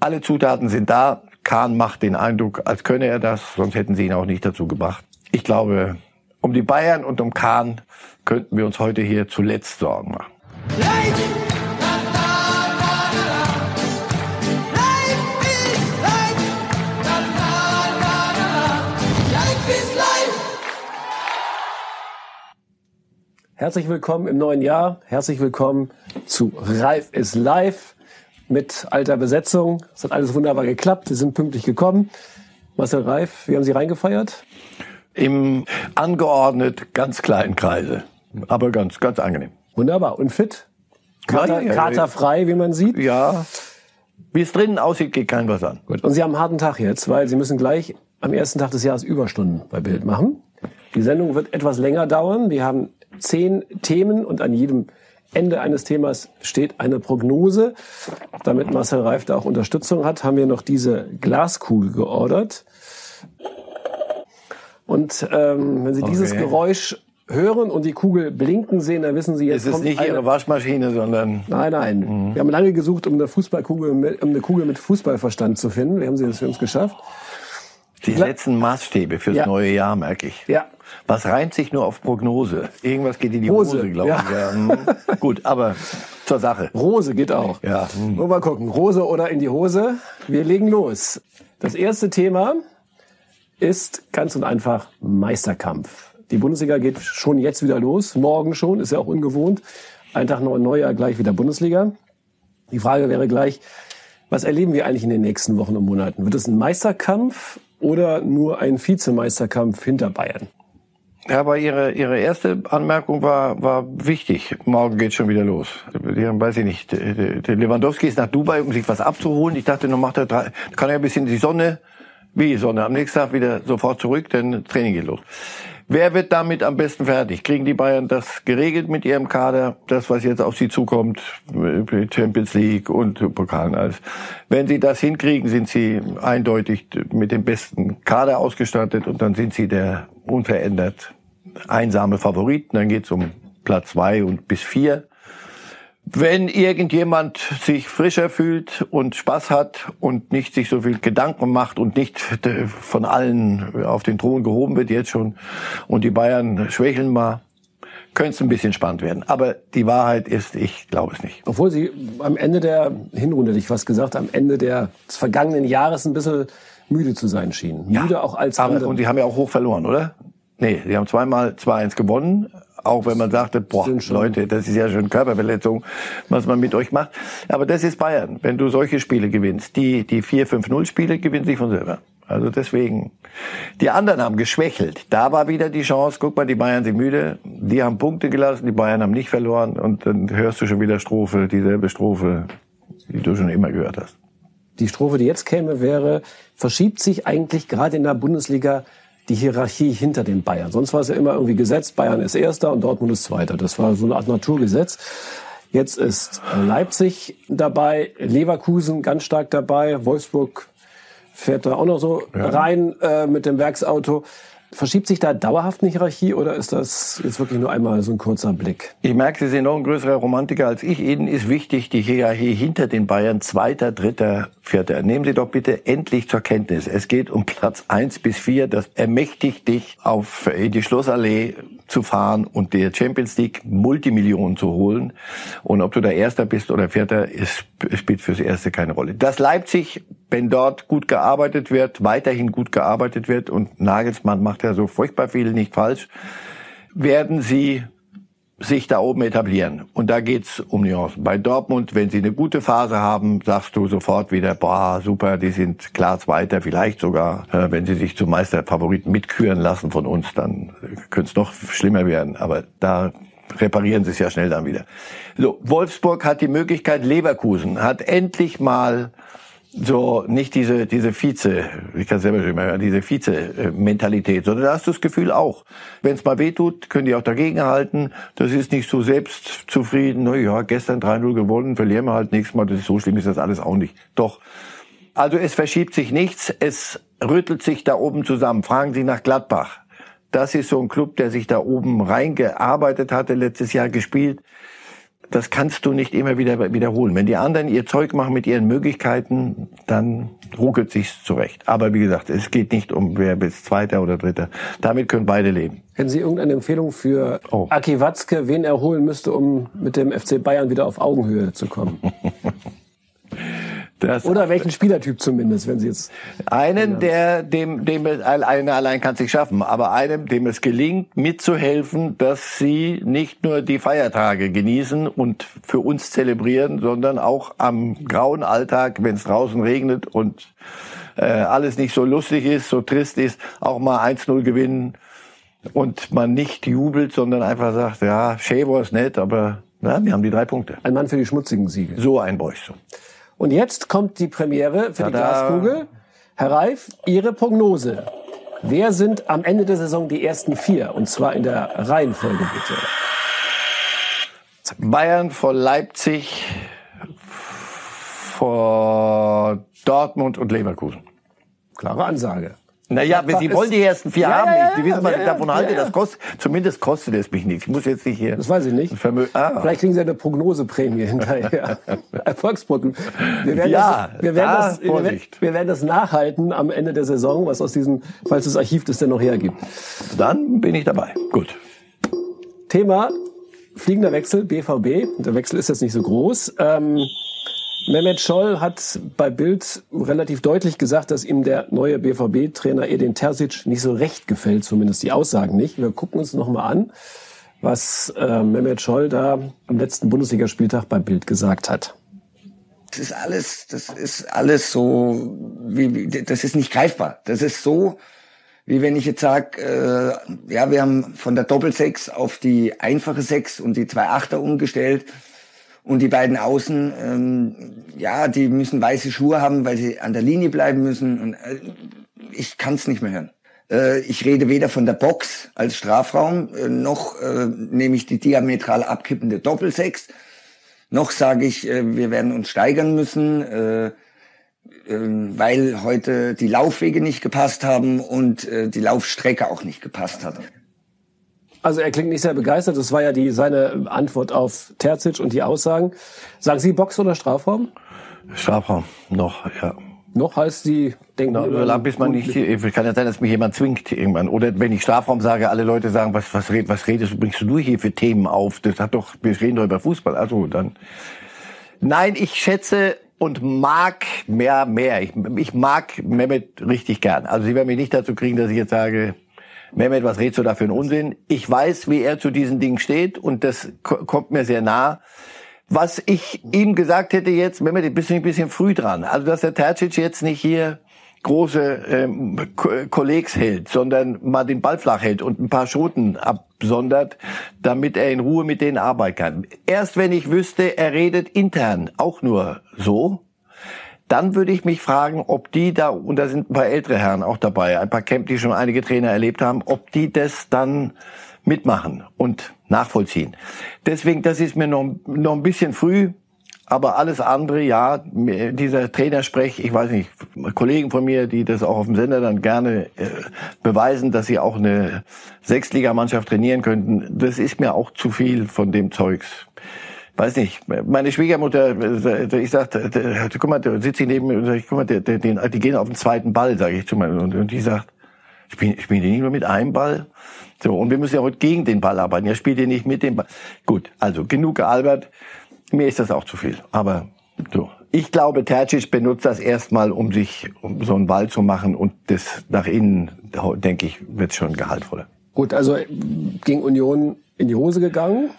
Alle Zutaten sind da. Kahn macht den Eindruck, als könne er das, sonst hätten sie ihn auch nicht dazu gebracht. Ich glaube, um die Bayern und um Kahn könnten wir uns heute hier zuletzt Sorgen machen. Herzlich willkommen im neuen Jahr. Herzlich willkommen zu Reif ist live mit alter Besetzung. Es hat alles wunderbar geklappt. Sie sind pünktlich gekommen. Marcel Reif, wie haben Sie reingefeiert? Im angeordnet ganz kleinen Kreise. Aber ganz, ganz angenehm. Wunderbar. Und fit? Kater, ja, ja, katerfrei, wie man sieht? Ja. Wie es drinnen aussieht, geht kein was an. Gut. Und Sie haben einen harten Tag jetzt, weil Sie müssen gleich am ersten Tag des Jahres Überstunden bei Bild machen. Die Sendung wird etwas länger dauern. Wir haben zehn Themen und an jedem Ende eines Themas steht eine Prognose. Damit Marcel Reif da auch Unterstützung hat, haben wir noch diese Glaskugel geordert. Und ähm, wenn Sie okay. dieses Geräusch hören und die Kugel blinken sehen, dann wissen Sie jetzt. Es ist nicht eine... Ihre Waschmaschine, sondern. Nein, nein. Mhm. Wir haben lange gesucht, um eine Fußballkugel, um eine Kugel mit Fußballverstand zu finden. Wir haben sie das für uns geschafft. Die letzten Maßstäbe fürs ja. neue Jahr, merke ich. Ja. Was reimt sich nur auf Prognose? Irgendwas geht in die Hose, Hose glaube ich. Ja. Hm. Gut, aber zur Sache. Rose geht auch. Ja. Hm. Mal gucken. Rose oder in die Hose. Wir legen los. Das erste Thema ist ganz und einfach Meisterkampf. Die Bundesliga geht schon jetzt wieder los. Morgen schon. Ist ja auch ungewohnt. Ein Tag noch ein Neujahr, gleich wieder Bundesliga. Die Frage wäre gleich, was erleben wir eigentlich in den nächsten Wochen und Monaten? Wird es ein Meisterkampf oder nur ein Vizemeisterkampf hinter Bayern? Ja, aber Ihre, Ihre erste Anmerkung war, war wichtig. Morgen geht schon wieder los. Die, weiß ich nicht. Der Lewandowski ist nach Dubai, um sich was abzuholen. Ich dachte, noch macht er drei, kann er ein bisschen die Sonne, wie Sonne, am nächsten Tag wieder sofort zurück, denn Training geht los. Wer wird damit am besten fertig? Kriegen die Bayern das geregelt mit ihrem Kader? Das, was jetzt auf sie zukommt, Champions League und Pokalen alles. Wenn sie das hinkriegen, sind sie eindeutig mit dem besten Kader ausgestattet und dann sind sie der unverändert einsame Favoriten. Dann geht's um Platz zwei und bis vier. Wenn irgendjemand sich frischer fühlt und Spaß hat und nicht sich so viel Gedanken macht und nicht von allen auf den Thron gehoben wird jetzt schon und die Bayern schwächeln mal, könnte es ein bisschen spannend werden. Aber die Wahrheit ist, ich glaube es nicht. Obwohl Sie am Ende der Hinrunde, ich fast gesagt, am Ende der, des vergangenen Jahres ein bisschen müde zu sein schienen. Müde ja, auch als aber, andere. Und die haben ja auch hoch verloren, oder? Nee, sie haben zweimal 2-1 gewonnen. Auch wenn man sagte, boah, Leute, das ist ja schon Körperverletzung, was man mit euch macht. Aber das ist Bayern. Wenn du solche Spiele gewinnst, die, die 4-5-0 Spiele gewinnen sich von selber. Also deswegen. Die anderen haben geschwächelt. Da war wieder die Chance. Guck mal, die Bayern sind müde. Die haben Punkte gelassen. Die Bayern haben nicht verloren. Und dann hörst du schon wieder Strophe, dieselbe Strophe, die du schon immer gehört hast. Die Strophe, die jetzt käme, wäre, verschiebt sich eigentlich gerade in der Bundesliga die Hierarchie hinter den Bayern. Sonst war es ja immer irgendwie gesetzt, Bayern ist Erster und Dortmund ist Zweiter. Das war so eine Art Naturgesetz. Jetzt ist Leipzig dabei, Leverkusen ganz stark dabei, Wolfsburg fährt da auch noch so ja. rein äh, mit dem Werksauto. Verschiebt sich da dauerhaft eine Hierarchie oder ist das jetzt wirklich nur einmal so ein kurzer Blick? Ich merke, Sie sind noch ein größerer Romantiker als ich. Ihnen ist wichtig die Hierarchie hinter den Bayern, zweiter, dritter, vierter. Nehmen Sie doch bitte endlich zur Kenntnis. Es geht um Platz eins bis vier. Das ermächtigt dich, auf die Schlossallee zu fahren und der Champions League Multimillionen zu holen. Und ob du da Erster bist oder Vierter, ist, spielt fürs Erste keine Rolle. Das Leipzig, wenn dort gut gearbeitet wird, weiterhin gut gearbeitet wird und Nagelsmann macht ja so furchtbar viel nicht falsch, werden sie sich da oben etablieren. Und da geht's um Nuancen. Bei Dortmund, wenn sie eine gute Phase haben, sagst du sofort wieder, boah, super, die sind klar Zweiter, vielleicht sogar, äh, wenn sie sich zum Meisterfavoriten mitküren lassen von uns, dann könnte es noch schlimmer werden. Aber da reparieren sie es ja schnell dann wieder. So, Wolfsburg hat die Möglichkeit, Leverkusen hat endlich mal so nicht diese diese Vize, ich kann selber schon mal diese Vize-Mentalität, sondern da hast du das Gefühl auch, wenn es mal wehtut, können die auch dagegen halten. Das ist nicht so selbstzufrieden. Na ja, gestern 3-0 gewonnen, verlieren wir halt nächstes Mal. Das ist so schlimm ist das alles auch nicht. Doch. Also es verschiebt sich nichts, es rüttelt sich da oben zusammen. Fragen Sie nach Gladbach. Das ist so ein Club, der sich da oben reingearbeitet hatte, letztes Jahr gespielt das kannst du nicht immer wieder wiederholen. Wenn die anderen ihr Zeug machen mit ihren Möglichkeiten, dann ruckelt sich's zurecht. Aber wie gesagt, es geht nicht um wer bis Zweiter oder Dritter. Damit können beide leben. Hätten Sie irgendeine Empfehlung für oh. Aki Watzke, wen er holen müsste, um mit dem FC Bayern wieder auf Augenhöhe zu kommen? Das Oder welchen Spielertyp zumindest, wenn Sie jetzt. Einen, der, dem, dem es, einer allein kann sich schaffen, aber einem, dem es gelingt, mitzuhelfen, dass Sie nicht nur die Feiertage genießen und für uns zelebrieren, sondern auch am grauen Alltag, wenn es draußen regnet und äh, alles nicht so lustig ist, so trist ist, auch mal 1-0 gewinnen und man nicht jubelt, sondern einfach sagt, ja, Shea war es nett, aber ja, wir haben die drei Punkte. Ein Mann für die schmutzigen Siege. So ein bräuchte. Und jetzt kommt die Premiere für Tada. die Glaskugel. Herr Reif, Ihre Prognose. Wer sind am Ende der Saison die ersten vier? Und zwar in der Reihenfolge bitte. Bayern vor Leipzig, vor Dortmund und Leverkusen. Klare Ansage. Naja, wenn Sie wollen die ersten vier ja, haben. Ja, Sie wissen, was ich davon halte. Das kostet, zumindest kostet es mich nichts. Ich muss jetzt nicht hier. Das weiß ich nicht. Ah. Vielleicht kriegen Sie eine Prognoseprämie hinterher. Erfolgsprognose. Wir werden ja, das, wir werden da, das, Vorsicht. wir werden das nachhalten am Ende der Saison, was aus diesem, falls das Archiv das denn noch hergibt. Dann bin ich dabei. Gut. Thema fliegender Wechsel, BVB. Der Wechsel ist jetzt nicht so groß. Ähm, Mehmet Scholl hat bei Bild relativ deutlich gesagt, dass ihm der neue BVB-Trainer Edin Terzic nicht so recht gefällt, zumindest die Aussagen nicht. Wir gucken uns nochmal an, was äh, Mehmet Scholl da am letzten Bundesligaspieltag bei Bild gesagt hat. Das ist alles, das ist alles so, wie, wie das ist nicht greifbar. Das ist so, wie wenn ich jetzt sage, äh, ja, wir haben von der Doppelsechs auf die einfache Sechs und die zwei Achter umgestellt und die beiden Außen, ähm, ja, die müssen weiße Schuhe haben, weil sie an der Linie bleiben müssen. Und äh, ich kann es nicht mehr hören. Äh, ich rede weder von der Box als Strafraum, äh, noch äh, nehme ich die diametral abkippende Doppelsechs, noch sage ich, äh, wir werden uns steigern müssen, äh, äh, weil heute die Laufwege nicht gepasst haben und äh, die Laufstrecke auch nicht gepasst hat. Also er klingt nicht sehr begeistert. Das war ja die, seine Antwort auf Terzic und die Aussagen. Sagen Sie Box oder Strafraum? Strafraum, noch, ja. Noch heißt Sie denken no, über bis man nicht, kann ja sein, dass mich jemand zwingt irgendwann. Oder wenn ich Strafraum sage, alle Leute sagen, was, was, red, was redest du, bringst du hier für Themen auf? Das hat doch, wir reden doch über Fußball. Also dann. Nein, ich schätze und mag mehr, mehr. Ich, ich mag Mehmet richtig gern. Also Sie werden mich nicht dazu kriegen, dass ich jetzt sage, Mehmet, was redest du da für einen Unsinn? Ich weiß, wie er zu diesen Dingen steht und das kommt mir sehr nah. Was ich ihm gesagt hätte jetzt, Mehmet, du bist ein bisschen früh dran. Also, dass der Tercic jetzt nicht hier große ähm, Kollegs hält, sondern mal den Ball flach hält und ein paar Schoten absondert, damit er in Ruhe mit denen arbeiten kann. Erst wenn ich wüsste, er redet intern auch nur so, dann würde ich mich fragen, ob die da, und da sind ein paar ältere Herren auch dabei, ein paar Camp, die schon einige Trainer erlebt haben, ob die das dann mitmachen und nachvollziehen. Deswegen, das ist mir noch, noch ein bisschen früh, aber alles andere, ja, dieser Trainersprech, ich weiß nicht, Kollegen von mir, die das auch auf dem Sender dann gerne äh, beweisen, dass sie auch eine Sechstligamannschaft trainieren könnten, das ist mir auch zu viel von dem Zeugs weiß nicht, meine Schwiegermutter, äh, ich sagte, guck mal, da sitze ich neben mir und sage, guck mal, die, die, die gehen auf den zweiten Ball, sage ich zu mir. Und, und die sagt, spielen, spielen die nicht nur mit einem Ball? So, und wir müssen ja heute gegen den Ball arbeiten. Ja, spielt ihr nicht mit dem Ball. Gut, also genug gealbert. Mir ist das auch zu viel. Aber so. Ich glaube, Tercic benutzt das erstmal, um sich um so einen Ball zu machen und das nach innen, denke ich, wird schon gehaltvoller. Gut, also gegen Union in die Hose gegangen.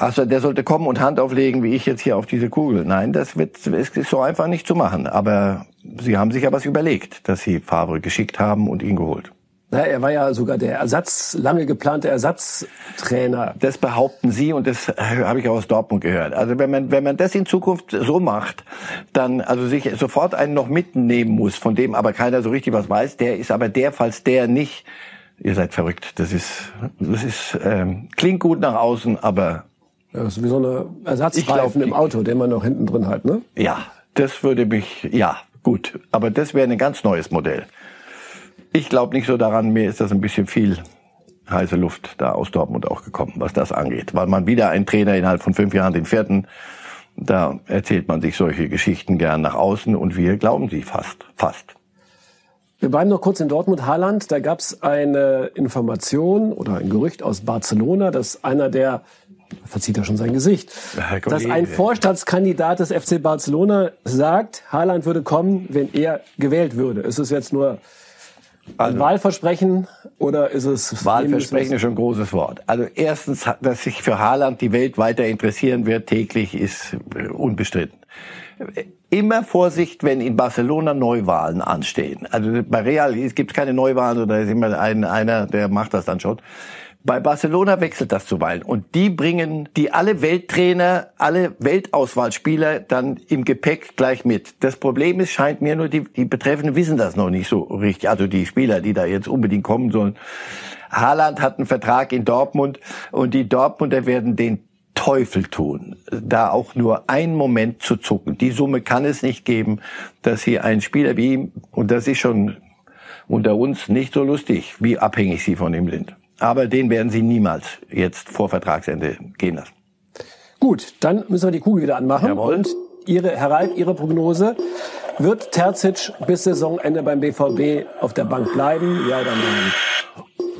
Also der sollte kommen und Hand auflegen, wie ich jetzt hier auf diese Kugel. Nein, das wird ist so einfach nicht zu machen. Aber sie haben sich ja was überlegt, dass sie Favre geschickt haben und ihn geholt. Na, er war ja sogar der Ersatz, lange geplante Ersatztrainer. Das behaupten Sie und das habe ich auch aus Dortmund gehört. Also wenn man, wenn man das in Zukunft so macht, dann also sich sofort einen noch mitnehmen muss, von dem aber keiner so richtig was weiß, der ist aber der, falls der nicht, ihr seid verrückt. Das ist, das ist ähm, klingt gut nach außen, aber das ist wie so eine Ersatzreifen im Auto, den man noch hinten drin hat, ne? Ja, das würde mich, ja, gut. Aber das wäre ein ganz neues Modell. Ich glaube nicht so daran, mir ist das ein bisschen viel heiße Luft da aus Dortmund auch gekommen, was das angeht. Weil man wieder ein Trainer innerhalb von fünf Jahren den vierten, da erzählt man sich solche Geschichten gern nach außen und wir glauben sie fast, fast. Wir bleiben noch kurz in Dortmund, Haaland. Da gab es eine Information oder ein Gerücht aus Barcelona, dass einer der verzieht er schon sein Gesicht, dass ein Vorstandskandidat des FC Barcelona sagt, Haaland würde kommen, wenn er gewählt würde. Ist es jetzt nur ein also, Wahlversprechen oder ist es... Wahlversprechen ist schon ein großes Wort. Also erstens, dass sich für Haaland die Welt weiter interessieren wird täglich, ist äh, unbestritten. Immer Vorsicht, wenn in Barcelona Neuwahlen anstehen. Also bei Real gibt es keine Neuwahlen oder ist immer ein, einer, der macht das dann schon. Bei Barcelona wechselt das zuweilen und die bringen die alle Welttrainer, alle Weltauswahlspieler dann im Gepäck gleich mit. Das Problem ist, scheint mir nur, die, die Betreffenden wissen das noch nicht so richtig, also die Spieler, die da jetzt unbedingt kommen sollen. Haaland hat einen Vertrag in Dortmund und die Dortmunder werden den Teufel tun, da auch nur einen Moment zu zucken. Die Summe kann es nicht geben, dass hier ein Spieler wie ihm, und das ist schon unter uns nicht so lustig, wie abhängig sie von ihm sind. Aber den werden sie niemals jetzt vor Vertragsende gehen lassen. Gut, dann müssen wir die Kugel wieder anmachen. Jawohl. Und Ihre, Herr Reif, Ihre Prognose. Wird Terzic bis Saisonende beim BVB auf der Bank bleiben? Ja oder nein?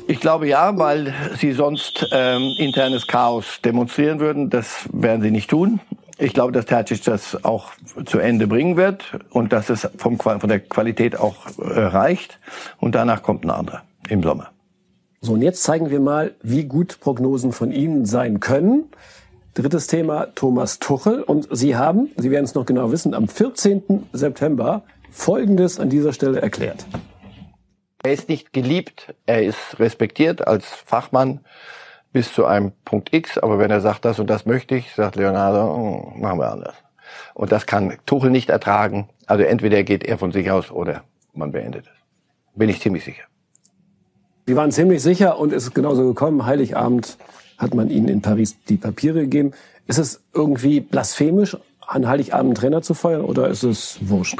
Ich glaube ja, weil sie sonst ähm, internes Chaos demonstrieren würden. Das werden sie nicht tun. Ich glaube, dass Terzic das auch zu Ende bringen wird und dass es vom, von der Qualität auch äh, reicht. Und danach kommt ein anderer im Sommer. So, und jetzt zeigen wir mal, wie gut Prognosen von Ihnen sein können. Drittes Thema, Thomas Tuchel. Und Sie haben, Sie werden es noch genau wissen, am 14. September Folgendes an dieser Stelle erklärt. Er ist nicht geliebt, er ist respektiert als Fachmann bis zu einem Punkt X, aber wenn er sagt, das und das möchte ich, sagt Leonardo, oh, machen wir anders. Und das kann Tuchel nicht ertragen. Also entweder geht er von sich aus oder man beendet es. Bin ich ziemlich sicher. Sie waren ziemlich sicher und es ist genauso gekommen. Heiligabend hat man ihnen in Paris die Papiere gegeben. Ist es irgendwie blasphemisch, an Heiligabend Trainer zu feuern oder ist es wurscht?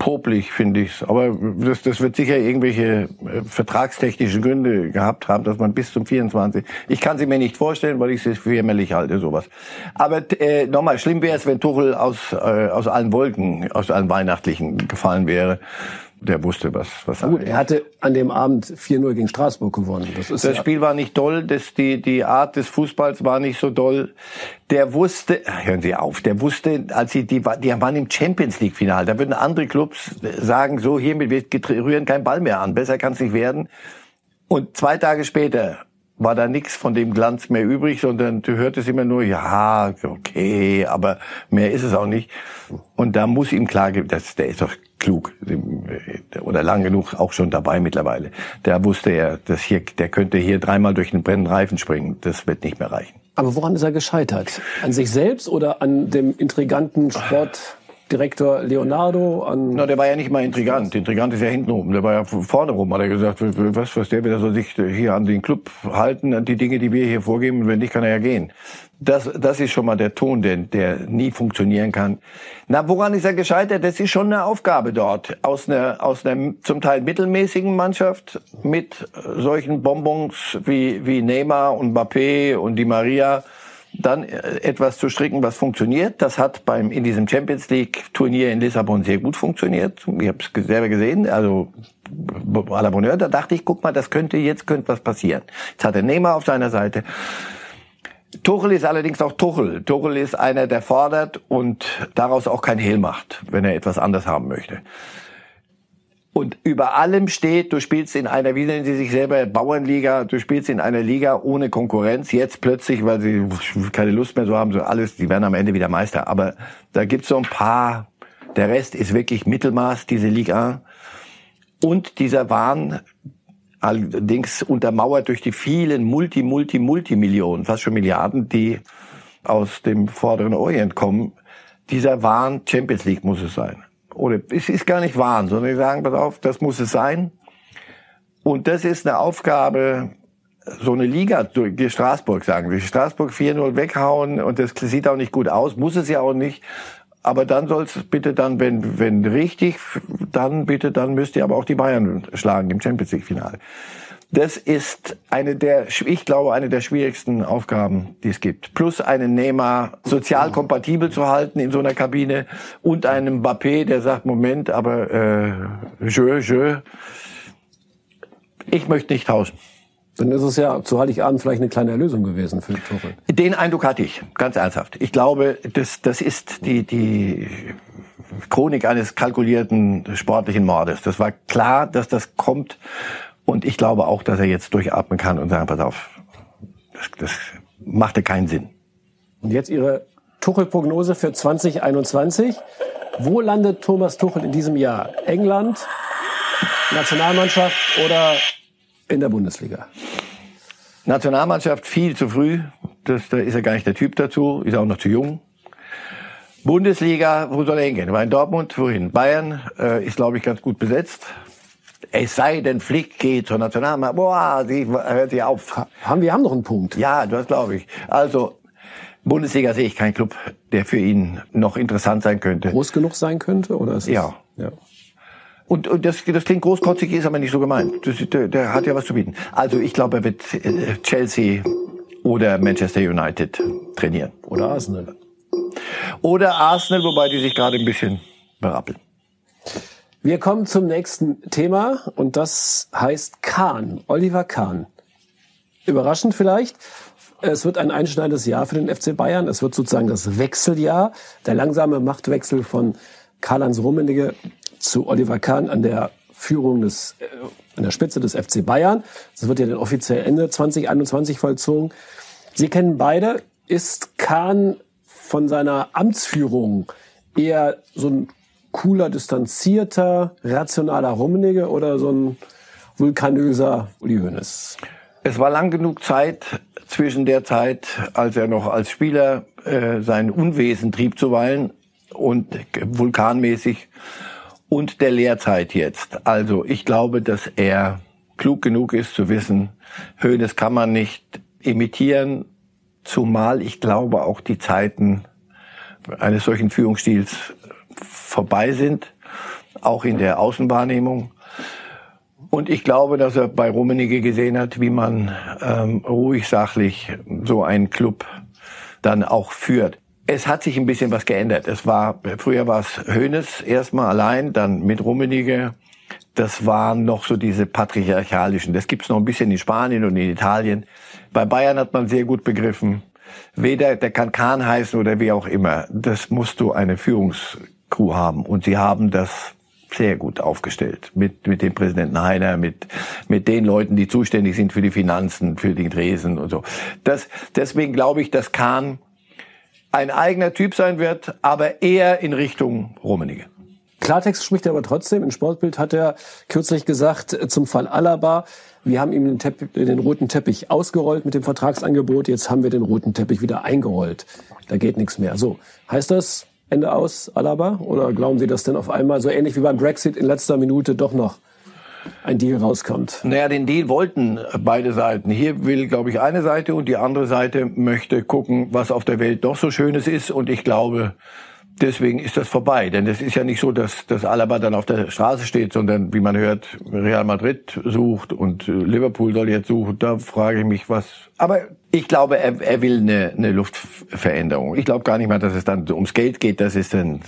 popelig, finde ich. Aber das, das wird sicher irgendwelche äh, vertragstechnischen Gründe gehabt haben, dass man bis zum 24. Ich kann sie mir nicht vorstellen, weil ich es für jämmerlich halte, sowas. Aber äh, nochmal, schlimm wäre es, wenn Tuchel aus, äh, aus allen Wolken, aus allen Weihnachtlichen gefallen wäre der wusste, was, was Gut, er hatte an dem Abend 4-0 gegen Straßburg gewonnen. Das, das ja Spiel war nicht doll, das, die, die Art des Fußballs war nicht so doll. Der wusste, hören Sie auf, der wusste, als sie, die, die waren im Champions League Final, da würden andere Clubs sagen, so hiermit, wir rühren keinen Ball mehr an, besser kann es nicht werden. Und zwei Tage später war da nichts von dem Glanz mehr übrig, sondern du hörtest immer nur, ja, okay, aber mehr ist es auch nicht. Und da muss ihm klar, dass der ist doch klug oder lang genug auch schon dabei mittlerweile. Da wusste er, dass hier, der könnte hier dreimal durch einen brennenden Reifen springen. Das wird nicht mehr reichen. Aber woran ist er gescheitert? An sich selbst oder an dem intriganten Sport? Direktor Leonardo an. Na, der war ja nicht mal intrigant. Intrigant ist ja hinten rum. Der war ja vorne rum, hat er gesagt, was, was der wieder soll sich hier an den Club halten, an die Dinge, die wir hier vorgeben, wenn nicht, kann er ja gehen. Das, das ist schon mal der Ton, der, der nie funktionieren kann. Na, woran ist er gescheitert? Das ist schon eine Aufgabe dort. Aus einer, aus einer zum Teil mittelmäßigen Mannschaft mit solchen Bonbons wie, wie Neymar und Mbappé und Di Maria dann äh, etwas zu stricken, was funktioniert. Das hat beim in diesem Champions League Turnier in Lissabon sehr gut funktioniert. Ich habe es selber gesehen. Also à la Bonheur, da dachte ich, guck mal, das könnte jetzt könnte was passieren. Jetzt hat er Neymar auf seiner Seite. Tuchel ist allerdings auch Tuchel. Tuchel ist einer, der fordert und daraus auch kein Hehl macht, wenn er etwas anders haben möchte. Und über allem steht, du spielst in einer, wie nennen sie sich selber, Bauernliga, du spielst in einer Liga ohne Konkurrenz. Jetzt plötzlich, weil sie keine Lust mehr so haben, so alles, die werden am Ende wieder Meister. Aber da gibt's so ein paar, der Rest ist wirklich Mittelmaß, diese Liga. Und dieser Wahn, allerdings untermauert durch die vielen Multi, Multi, Multimillionen, fast schon Milliarden, die aus dem vorderen Orient kommen. Dieser Wahn, Champions League muss es sein oder es ist gar nicht wahr, sondern die sagen, pass auf, das muss es sein. Und das ist eine Aufgabe, so eine Liga, die Straßburg sagen, die Straßburg 4-0 weghauen und das sieht auch nicht gut aus, muss es ja auch nicht. Aber dann soll es bitte dann, wenn, wenn richtig, dann bitte, dann müsst ihr aber auch die Bayern schlagen im Champions League Finale. Das ist eine der, ich glaube, eine der schwierigsten Aufgaben, die es gibt. Plus einen Neymar sozial kompatibel zu halten in so einer Kabine und einem Mbappé, der sagt, Moment, aber äh, je, je, ich möchte nicht tauschen. Dann ist es ja zu Heiligabend vielleicht eine kleine Erlösung gewesen für Tuchel. Den Eindruck hatte ich, ganz ernsthaft. Ich glaube, das, das ist die, die Chronik eines kalkulierten sportlichen Mordes. Das war klar, dass das kommt. Und ich glaube auch, dass er jetzt durchatmen kann und sagen, pass auf, das, das machte keinen Sinn. Und jetzt Ihre Tuchel-Prognose für 2021. Wo landet Thomas Tuchel in diesem Jahr? England, Nationalmannschaft oder in der Bundesliga? Nationalmannschaft viel zu früh. Das, da ist er gar nicht der Typ dazu. Ist auch noch zu jung. Bundesliga, wo soll er hingehen? War in Dortmund, wohin? Bayern äh, ist, glaube ich, ganz gut besetzt. Es sei denn, Flick geht zur Nationalmannschaft. Boah, die hört sich auf. Haben wir haben noch einen Punkt. Ja, das glaube ich. Also Bundesliga sehe ich keinen Club, der für ihn noch interessant sein könnte. Groß genug sein könnte, oder ist es, Ja. ja. Und, und das, das klingt großkotzig, ist aber nicht so gemeint. Das, der, der hat ja was zu bieten. Also ich glaube, er wird äh, Chelsea oder Manchester United trainieren. Oder Arsenal. Oder Arsenal, wobei die sich gerade ein bisschen berappeln. Wir kommen zum nächsten Thema und das heißt Kahn, Oliver Kahn. Überraschend vielleicht. Es wird ein einschneidendes Jahr für den FC Bayern. Es wird sozusagen das Wechseljahr, der langsame Machtwechsel von Karl-Heinz Rummenigge zu Oliver Kahn an der Führung des, äh, an der Spitze des FC Bayern. Das wird ja dann offiziell Ende 2021 vollzogen. Sie kennen beide. Ist Kahn von seiner Amtsführung eher so ein cooler, distanzierter, rationaler Rummenigge oder so ein vulkanöser Uli Hoeneß? Es war lang genug Zeit zwischen der Zeit, als er noch als Spieler äh, sein Unwesen trieb zuweilen und vulkanmäßig und der Lehrzeit jetzt. Also ich glaube, dass er klug genug ist zu wissen, Hönes kann man nicht imitieren, zumal ich glaube auch die Zeiten eines solchen Führungsstils vorbei sind, auch in der Außenwahrnehmung. Und ich glaube, dass er bei Rummenigge gesehen hat, wie man ähm, ruhig, sachlich so einen Club dann auch führt. Es hat sich ein bisschen was geändert. Es war früher war es Hönes erstmal allein, dann mit Rummenigge. Das waren noch so diese patriarchalischen. Das gibt's noch ein bisschen in Spanien und in Italien. Bei Bayern hat man sehr gut begriffen, weder der kann Kahn heißen oder wie auch immer. Das musst du eine Führungskrew haben. Und sie haben das sehr gut aufgestellt. Mit, mit dem Präsidenten Heiner, mit, mit den Leuten, die zuständig sind für die Finanzen, für die Dresen und so. Das, deswegen glaube ich, dass Kahn ein eigener Typ sein wird, aber eher in Richtung Rummenigge. Klartext spricht er aber trotzdem. In Sportbild hat er kürzlich gesagt zum Fall Alaba, wir haben ihm den, Teppich, den roten Teppich ausgerollt mit dem Vertragsangebot, jetzt haben wir den roten Teppich wieder eingerollt. Da geht nichts mehr. So, heißt das Ende aus Alaba? Oder glauben Sie, dass denn auf einmal so ähnlich wie beim Brexit in letzter Minute doch noch ein Deal rauskommt? Naja, den Deal wollten beide Seiten. Hier will, glaube ich, eine Seite und die andere Seite möchte gucken, was auf der Welt doch so Schönes ist. Und ich glaube, deswegen ist das vorbei. Denn es ist ja nicht so, dass, dass Alaba dann auf der Straße steht, sondern wie man hört, Real Madrid sucht und Liverpool soll jetzt suchen. Da frage ich mich, was. Aber ich glaube, er, er will eine, eine Luftveränderung. Ich glaube gar nicht mal, dass es dann ums Geld geht. Das ist dann.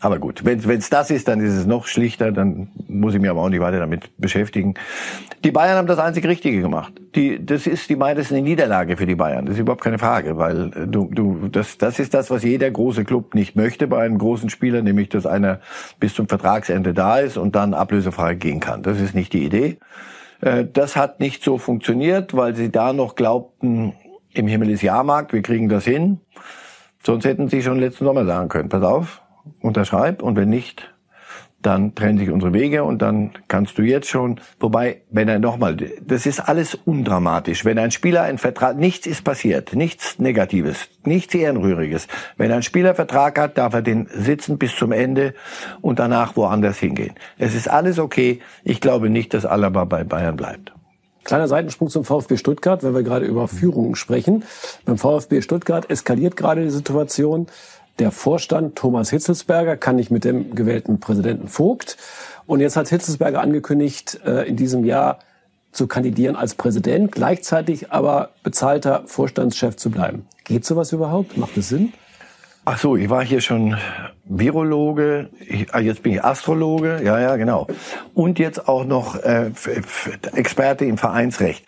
Aber gut, wenn es das ist, dann ist es noch schlichter. Dann muss ich mich aber auch nicht weiter damit beschäftigen. Die Bayern haben das einzig Richtige gemacht. Die, das ist die ist eine Niederlage für die Bayern. Das ist überhaupt keine Frage, weil du, du, das, das ist das, was jeder große Club nicht möchte bei einem großen Spieler, nämlich dass einer bis zum Vertragsende da ist und dann ablösefrei gehen kann. Das ist nicht die Idee. Das hat nicht so funktioniert, weil sie da noch glaubten, im Himmel ist Jahrmarkt, wir kriegen das hin. Sonst hätten sie schon letzten Sommer sagen können, pass auf, unterschreib und wenn nicht, dann trennen sich unsere Wege und dann kannst du jetzt schon, wobei, wenn er nochmal, das ist alles undramatisch. Wenn ein Spieler einen Vertrag, nichts ist passiert, nichts Negatives, nichts Ehrenrühriges. Wenn ein Spieler Vertrag hat, darf er den sitzen bis zum Ende und danach woanders hingehen. Es ist alles okay. Ich glaube nicht, dass Alaba bei Bayern bleibt. Kleiner Seitensprung zum VfB Stuttgart, wenn wir gerade über Führungen sprechen. Beim VfB Stuttgart eskaliert gerade die Situation. Der Vorstand Thomas Hitzelsberger kann nicht mit dem gewählten Präsidenten Vogt. Und jetzt hat Hitzelsberger angekündigt, in diesem Jahr zu kandidieren als Präsident, gleichzeitig aber bezahlter Vorstandschef zu bleiben. Geht sowas überhaupt? Macht es Sinn? Ach so, ich war hier schon Virologe, ich, ah, jetzt bin ich Astrologe, ja, ja, genau. Und jetzt auch noch äh, Experte im Vereinsrecht.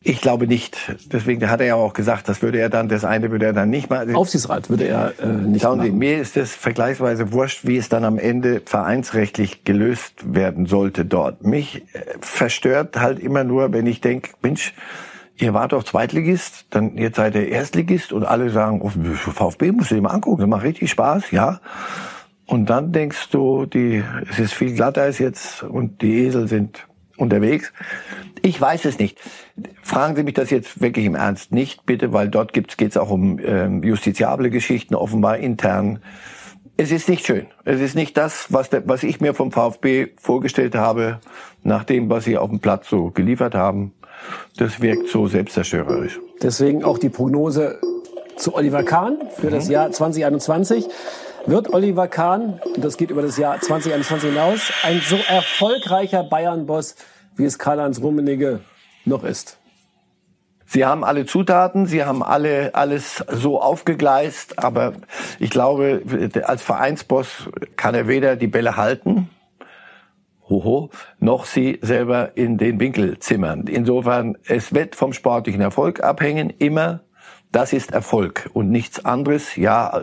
Ich glaube nicht. Deswegen hat er ja auch gesagt, das würde er dann, das eine würde er dann nicht machen. Aufsichtsrat würde er äh, nicht Schauen machen. Sie, mir ist es vergleichsweise wurscht, wie es dann am Ende vereinsrechtlich gelöst werden sollte dort. Mich äh, verstört halt immer nur, wenn ich denke, Mensch, ihr wart doch Zweitligist, dann jetzt seid ihr Erstligist und alle sagen, oh, VfB musst du dir mal angucken, das macht richtig Spaß, ja. Und dann denkst du, die, es ist viel glatter als jetzt und die Esel sind unterwegs. Ich weiß es nicht. Fragen Sie mich das jetzt wirklich im Ernst nicht, bitte, weil dort geht es auch um ähm, justiziable Geschichten, offenbar intern. Es ist nicht schön. Es ist nicht das, was, der, was ich mir vom VfB vorgestellt habe, nach dem, was sie auf dem Platz so geliefert haben. Das wirkt so selbstzerstörerisch. Deswegen auch die Prognose zu Oliver Kahn für das Jahr 2021. Wird Oliver Kahn, und das geht über das Jahr 2021 hinaus, ein so erfolgreicher Bayern-Boss, wie es Karl-Heinz Rummenigge noch ist? Sie haben alle Zutaten, Sie haben alle alles so aufgegleist, aber ich glaube, als Vereinsboss kann er weder die Bälle halten, hoho, noch sie selber in den Winkel zimmern. Insofern, es wird vom sportlichen Erfolg abhängen, immer. Das ist Erfolg und nichts anderes. Ja,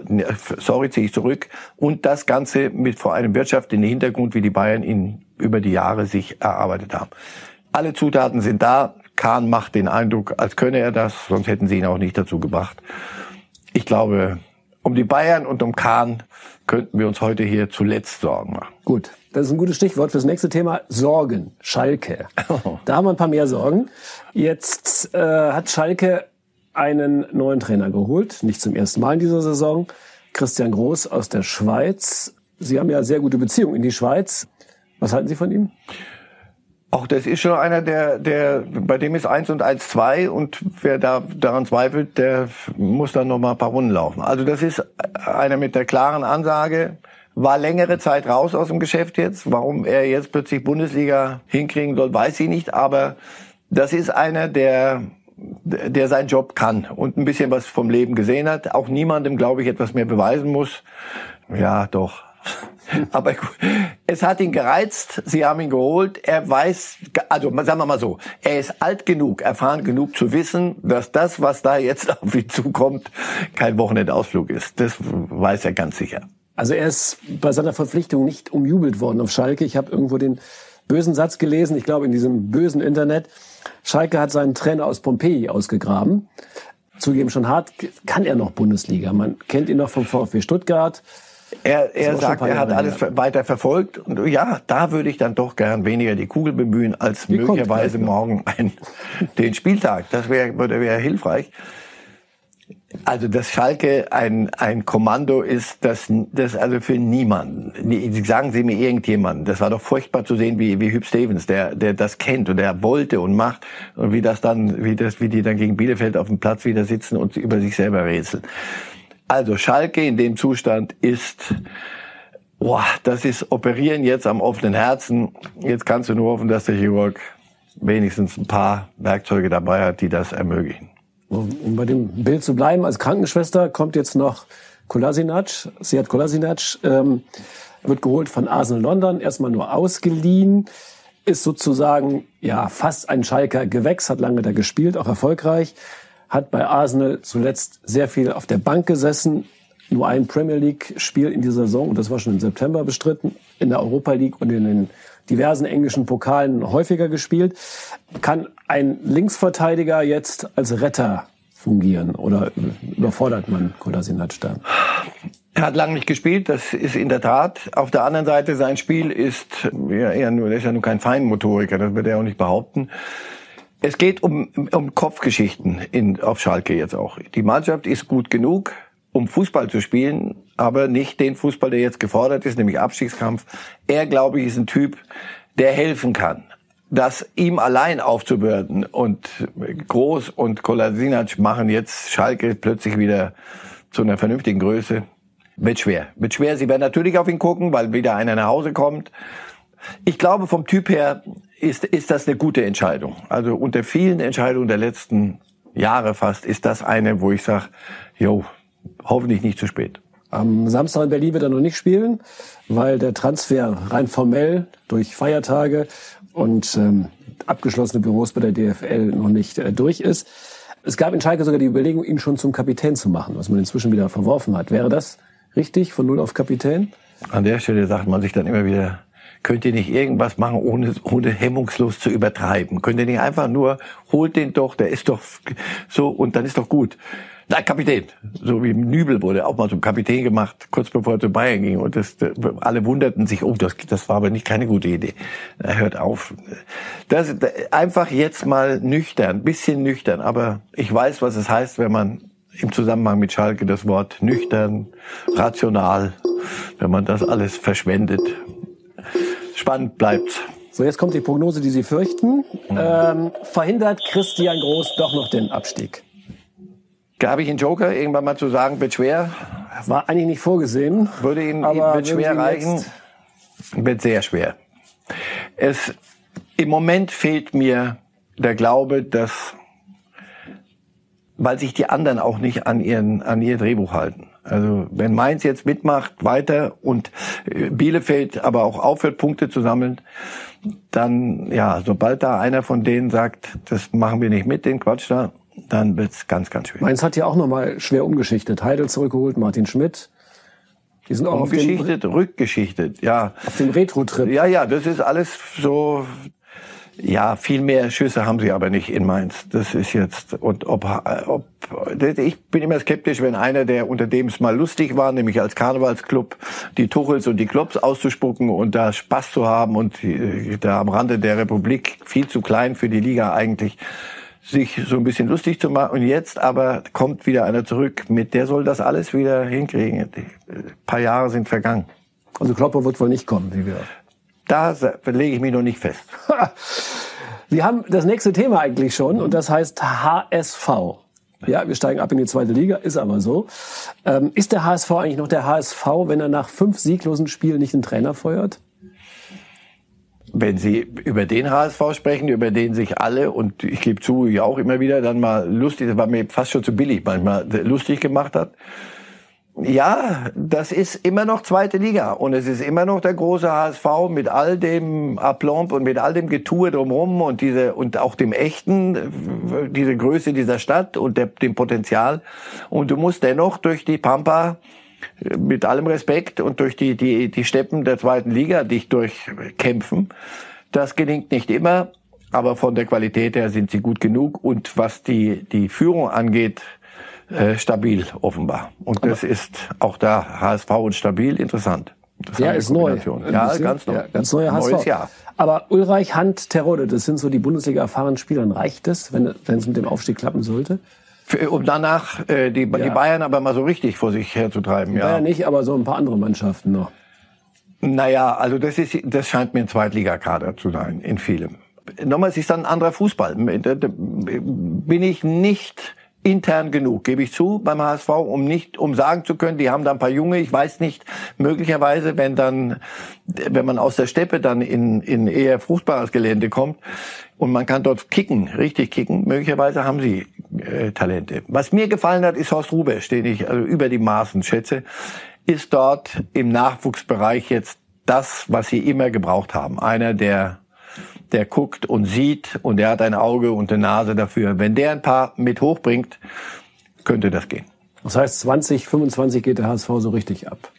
sorry, ziehe ich zurück. Und das Ganze mit vor einem wirtschaftlichen Hintergrund, wie die Bayern ihn über die Jahre sich erarbeitet haben. Alle Zutaten sind da. Kahn macht den Eindruck, als könne er das, sonst hätten sie ihn auch nicht dazu gebracht. Ich glaube, um die Bayern und um Kahn könnten wir uns heute hier zuletzt Sorgen machen. Gut, das ist ein gutes Stichwort fürs nächste Thema. Sorgen. Schalke. Da haben wir ein paar mehr Sorgen. Jetzt äh, hat Schalke einen neuen Trainer geholt, nicht zum ersten Mal in dieser Saison. Christian Groß aus der Schweiz. Sie haben ja sehr gute Beziehungen in die Schweiz. Was halten Sie von ihm? Auch das ist schon einer, der, der, bei dem ist eins und eins zwei und wer da daran zweifelt, der muss dann noch mal ein paar Runden laufen. Also das ist einer mit der klaren Ansage, war längere Zeit raus aus dem Geschäft jetzt. Warum er jetzt plötzlich Bundesliga hinkriegen soll, weiß ich nicht. Aber das ist einer, der der seinen Job kann und ein bisschen was vom Leben gesehen hat. Auch niemandem, glaube ich, etwas mehr beweisen muss. Ja, doch. Aber es hat ihn gereizt, sie haben ihn geholt, er weiß, also sagen wir mal so, er ist alt genug, erfahren genug zu wissen, dass das, was da jetzt auf ihn zukommt, kein Wochenendausflug ist. Das weiß er ganz sicher. Also er ist bei seiner Verpflichtung nicht umjubelt worden auf Schalke. Ich habe irgendwo den bösen Satz gelesen, ich glaube in diesem bösen Internet. Schalke hat seinen Trainer aus Pompeji ausgegraben. Zugeben schon hart, kann er noch Bundesliga. Man kennt ihn noch vom VfB Stuttgart. Er, er sagt, er hat alles her. weiter verfolgt. Und ja, da würde ich dann doch gern weniger die Kugel bemühen, als die möglicherweise morgen ein, den Spieltag. Das wäre wär hilfreich. Also, dass Schalke ein, ein Kommando ist, das, das also für niemanden. Sagen Sie mir irgendjemanden. Das war doch furchtbar zu sehen, wie, wie Hüb Stevens, der, der das kennt und der wollte und macht und wie das dann, wie das, wie die dann gegen Bielefeld auf dem Platz wieder sitzen und über sich selber rätseln. Also Schalke in dem Zustand ist, boah, das ist Operieren jetzt am offenen Herzen. Jetzt kannst du nur hoffen, dass der Chirurg wenigstens ein paar Werkzeuge dabei hat, die das ermöglichen. Um bei dem Bild zu bleiben, als Krankenschwester kommt jetzt noch Kolasinac. Sie hat Kolasinac, ähm, wird geholt von Arsenal London, erstmal nur ausgeliehen, ist sozusagen ja fast ein Schalker Gewächs, hat lange da gespielt, auch erfolgreich, hat bei Arsenal zuletzt sehr viel auf der Bank gesessen, nur ein Premier League Spiel in dieser Saison und das war schon im September bestritten, in der Europa League und in den diversen englischen Pokalen häufiger gespielt. Kann ein Linksverteidiger jetzt als Retter fungieren oder überfordert man Kolasinac da? Er hat lange nicht gespielt, das ist in der Tat. Auf der anderen Seite, sein Spiel ist ja, er ist ja nur kein Feinmotoriker, das wird er auch nicht behaupten. Es geht um, um Kopfgeschichten in, auf Schalke jetzt auch. Die Mannschaft ist gut genug, um Fußball zu spielen, aber nicht den Fußball, der jetzt gefordert ist, nämlich Abstiegskampf. Er, glaube ich, ist ein Typ, der helfen kann. Das ihm allein aufzubürden und Groß und Kolasinac machen jetzt Schalke plötzlich wieder zu einer vernünftigen Größe. Wird schwer. Wird schwer. Sie werden natürlich auf ihn gucken, weil wieder einer nach Hause kommt. Ich glaube vom Typ her ist, ist das eine gute Entscheidung. Also unter vielen Entscheidungen der letzten Jahre fast ist das eine, wo ich sage, jo, hoffentlich nicht zu spät. Am Samstag in Berlin wird er noch nicht spielen, weil der Transfer rein formell durch Feiertage und ähm, abgeschlossene Büros bei der DFL noch nicht äh, durch ist. Es gab in Schalke sogar die Überlegung, ihn schon zum Kapitän zu machen, was man inzwischen wieder verworfen hat. Wäre das richtig, von Null auf Kapitän? An der Stelle sagt man sich dann immer wieder, könnt ihr nicht irgendwas machen, ohne, ohne hemmungslos zu übertreiben? Könnt ihr nicht einfach nur, holt den doch, der ist doch so und dann ist doch gut. Na, Kapitän. So wie Nübel wurde auch mal zum Kapitän gemacht, kurz bevor er zu Bayern ging. Und das, alle wunderten sich, oh, das, das war aber nicht keine gute Idee. Er hört auf. Das, einfach jetzt mal nüchtern, bisschen nüchtern. Aber ich weiß, was es heißt, wenn man im Zusammenhang mit Schalke das Wort nüchtern, rational, wenn man das alles verschwendet. Spannend bleibt's. So, jetzt kommt die Prognose, die Sie fürchten. Ähm, verhindert Christian Groß doch noch den Abstieg? Habe ich einen Joker, irgendwann mal zu sagen, wird schwer. War eigentlich nicht vorgesehen. Würde ihm, aber wird schwer reichen. Wird sehr schwer. Es, im Moment fehlt mir der Glaube, dass, weil sich die anderen auch nicht an ihren, an ihr Drehbuch halten. Also, wenn Mainz jetzt mitmacht, weiter und äh, Bielefeld aber auch aufhört, Punkte zu sammeln, dann, ja, sobald da einer von denen sagt, das machen wir nicht mit, den Quatsch da, dann wird's ganz, ganz schwierig. Mainz hat ja auch nochmal schwer umgeschichtet. Heidel zurückgeholt, Martin Schmidt. Die sind auch umgeschichtet, auf dem, rückgeschichtet, ja. Auf dem Retro-Trip. Ja, ja, das ist alles so, ja, viel mehr Schüsse haben sie aber nicht in Mainz. Das ist jetzt, und ob, ob, ich bin immer skeptisch, wenn einer, der unter dem es mal lustig war, nämlich als Karnevalsclub, die Tuchels und die Clubs auszuspucken und da Spaß zu haben und da am Rande der Republik viel zu klein für die Liga eigentlich, sich so ein bisschen lustig zu machen. Und jetzt aber kommt wieder einer zurück, mit der soll das alles wieder hinkriegen. Ein paar Jahre sind vergangen. Also Klopper wird wohl nicht kommen, wie wir. Da lege ich mich noch nicht fest. Sie haben das nächste Thema eigentlich schon und das heißt HSV. Ja, wir steigen ab in die zweite Liga, ist aber so. Ähm, ist der HSV eigentlich noch der HSV, wenn er nach fünf sieglosen Spielen nicht den Trainer feuert? Wenn Sie über den HSV sprechen, über den sich alle, und ich gebe zu, ja auch immer wieder, dann mal lustig, das war mir fast schon zu billig manchmal, lustig gemacht hat. Ja, das ist immer noch zweite Liga und es ist immer noch der große HSV mit all dem Aplomb und mit all dem Getue drumherum und diese und auch dem echten, diese Größe dieser Stadt und der, dem Potenzial. Und du musst dennoch durch die Pampa mit allem Respekt und durch die, die, die Steppen der zweiten Liga dich durchkämpfen. Das gelingt nicht immer, aber von der Qualität her sind sie gut genug und was die, die Führung angeht, äh, stabil offenbar. Und aber das ist auch da HSV und stabil interessant. Ja, ist neu. Ja, ganz neu. Ja, ganz neuer HSV. Neues Jahr. Aber Ulreich, Hand, Terode, das sind so die Bundesliga erfahrenen Spieler. Reicht es, wenn es mit dem Aufstieg klappen sollte? Für, um danach äh, die, ja. die Bayern aber mal so richtig vor sich herzutreiben. Ja. Bayern nicht, aber so ein paar andere Mannschaften noch. Naja, also das ist, das scheint mir ein Zweitligakader zu sein, in vielem. Nochmal, es ist dann ein anderer Fußball. Bin ich nicht intern genug, gebe ich zu, beim HSV, um nicht, um sagen zu können, die haben da ein paar Junge, ich weiß nicht, möglicherweise, wenn dann, wenn man aus der Steppe dann in, in eher fruchtbares Gelände kommt und man kann dort kicken, richtig kicken, möglicherweise haben sie äh, Talente. Was mir gefallen hat, ist Horst Rubesch, den ich also über die Maßen schätze, ist dort im Nachwuchsbereich jetzt das, was sie immer gebraucht haben. Einer, der der guckt und sieht und der hat ein Auge und eine Nase dafür. Wenn der ein paar mit hochbringt, könnte das gehen. Das heißt, 2025 geht der HSV so richtig ab.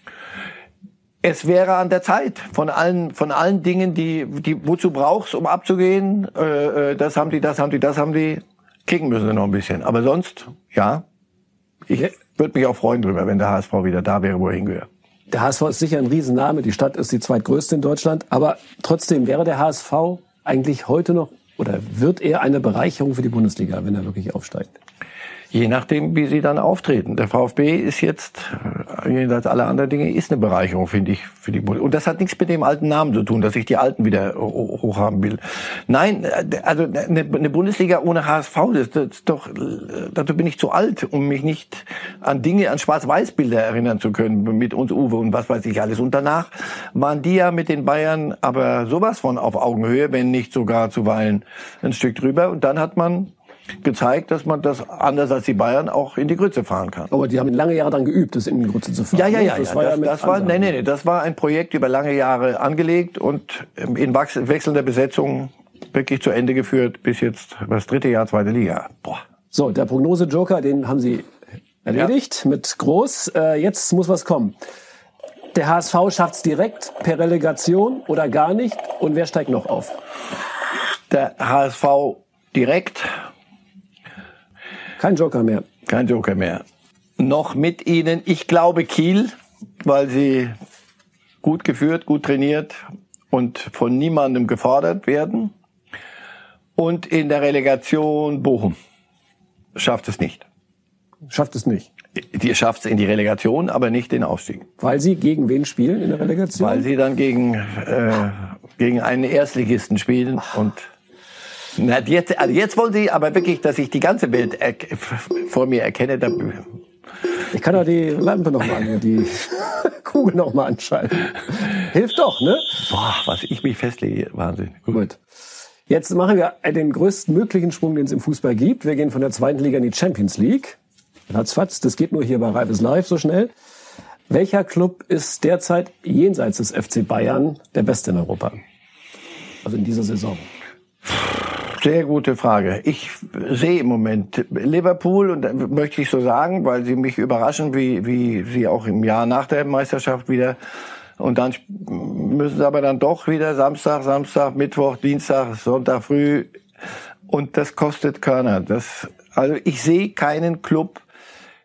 Es wäre an der Zeit von allen von allen Dingen, die die wozu brauchst, um abzugehen. Äh, äh das haben die, das haben die, das haben die kicken müssen sie noch ein bisschen. Aber sonst, ja, ich würde mich auch freuen drüber, wenn der HSV wieder da wäre, wo er hingehört. Der HSV ist sicher ein Riesenname. Die Stadt ist die zweitgrößte in Deutschland. Aber trotzdem wäre der HSV eigentlich heute noch oder wird er eine Bereicherung für die Bundesliga, wenn er wirklich aufsteigt? Je nachdem, wie sie dann auftreten. Der VfB ist jetzt, äh, jenseits aller anderen Dinge, ist eine Bereicherung, finde ich, für die Bundesliga. Und das hat nichts mit dem alten Namen zu tun, dass ich die Alten wieder hochhaben will. Nein, äh, also eine, eine Bundesliga ohne HSV, das, das ist doch, äh, dazu bin ich zu alt, um mich nicht an Dinge, an Schwarz-Weiß-Bilder erinnern zu können, mit uns Uwe und was weiß ich alles. Und danach waren die ja mit den Bayern aber sowas von auf Augenhöhe, wenn nicht sogar zuweilen ein Stück drüber. Und dann hat man gezeigt, dass man das anders als die Bayern auch in die Grütze fahren kann. Aber die haben lange Jahre dann geübt, das in die Grütze zu fahren. Ja, ja, ja. Das, ja, war, das, ja das war nee, nee, nee, das war ein Projekt über lange Jahre angelegt und in wechselnder Besetzung wirklich zu Ende geführt bis jetzt das dritte Jahr zweite Liga. Boah. So, der Prognose Joker, den haben Sie erledigt ja. mit Groß. Äh, jetzt muss was kommen. Der HSV schafft es direkt per Relegation oder gar nicht. Und wer steigt noch auf? Der HSV direkt kein Joker mehr. Kein Joker mehr. Noch mit Ihnen, ich glaube Kiel, weil sie gut geführt, gut trainiert und von niemandem gefordert werden. Und in der Relegation Bochum. Schafft es nicht. Schafft es nicht. Die schafft es in die Relegation, aber nicht den Aufstieg. Weil sie gegen wen spielen in der Relegation? Weil sie dann gegen, äh, gegen einen Erstligisten spielen und na, jetzt, also jetzt wollen Sie aber wirklich, dass ich die ganze Welt vor mir erkenne. Da ich kann doch die Lampe noch mal, die Kugel noch mal anschalten. Hilft doch, ne? Boah, was ich mich festlege, Wahnsinn. Gut. Gut. Jetzt machen wir den größten möglichen Sprung, den es im Fußball gibt. Wir gehen von der zweiten Liga in die Champions League. Ratzfatz, das geht nur hier bei Reifes Live so schnell. Welcher Club ist derzeit jenseits des FC Bayern der beste in Europa? Also in dieser Saison. Sehr gute Frage. Ich sehe im Moment Liverpool und möchte ich so sagen, weil sie mich überraschen, wie, wie sie auch im Jahr nach der Meisterschaft wieder und dann müssen sie aber dann doch wieder Samstag, Samstag, Mittwoch, Dienstag, Sonntag früh und das kostet Körner. Das, also ich sehe keinen Club,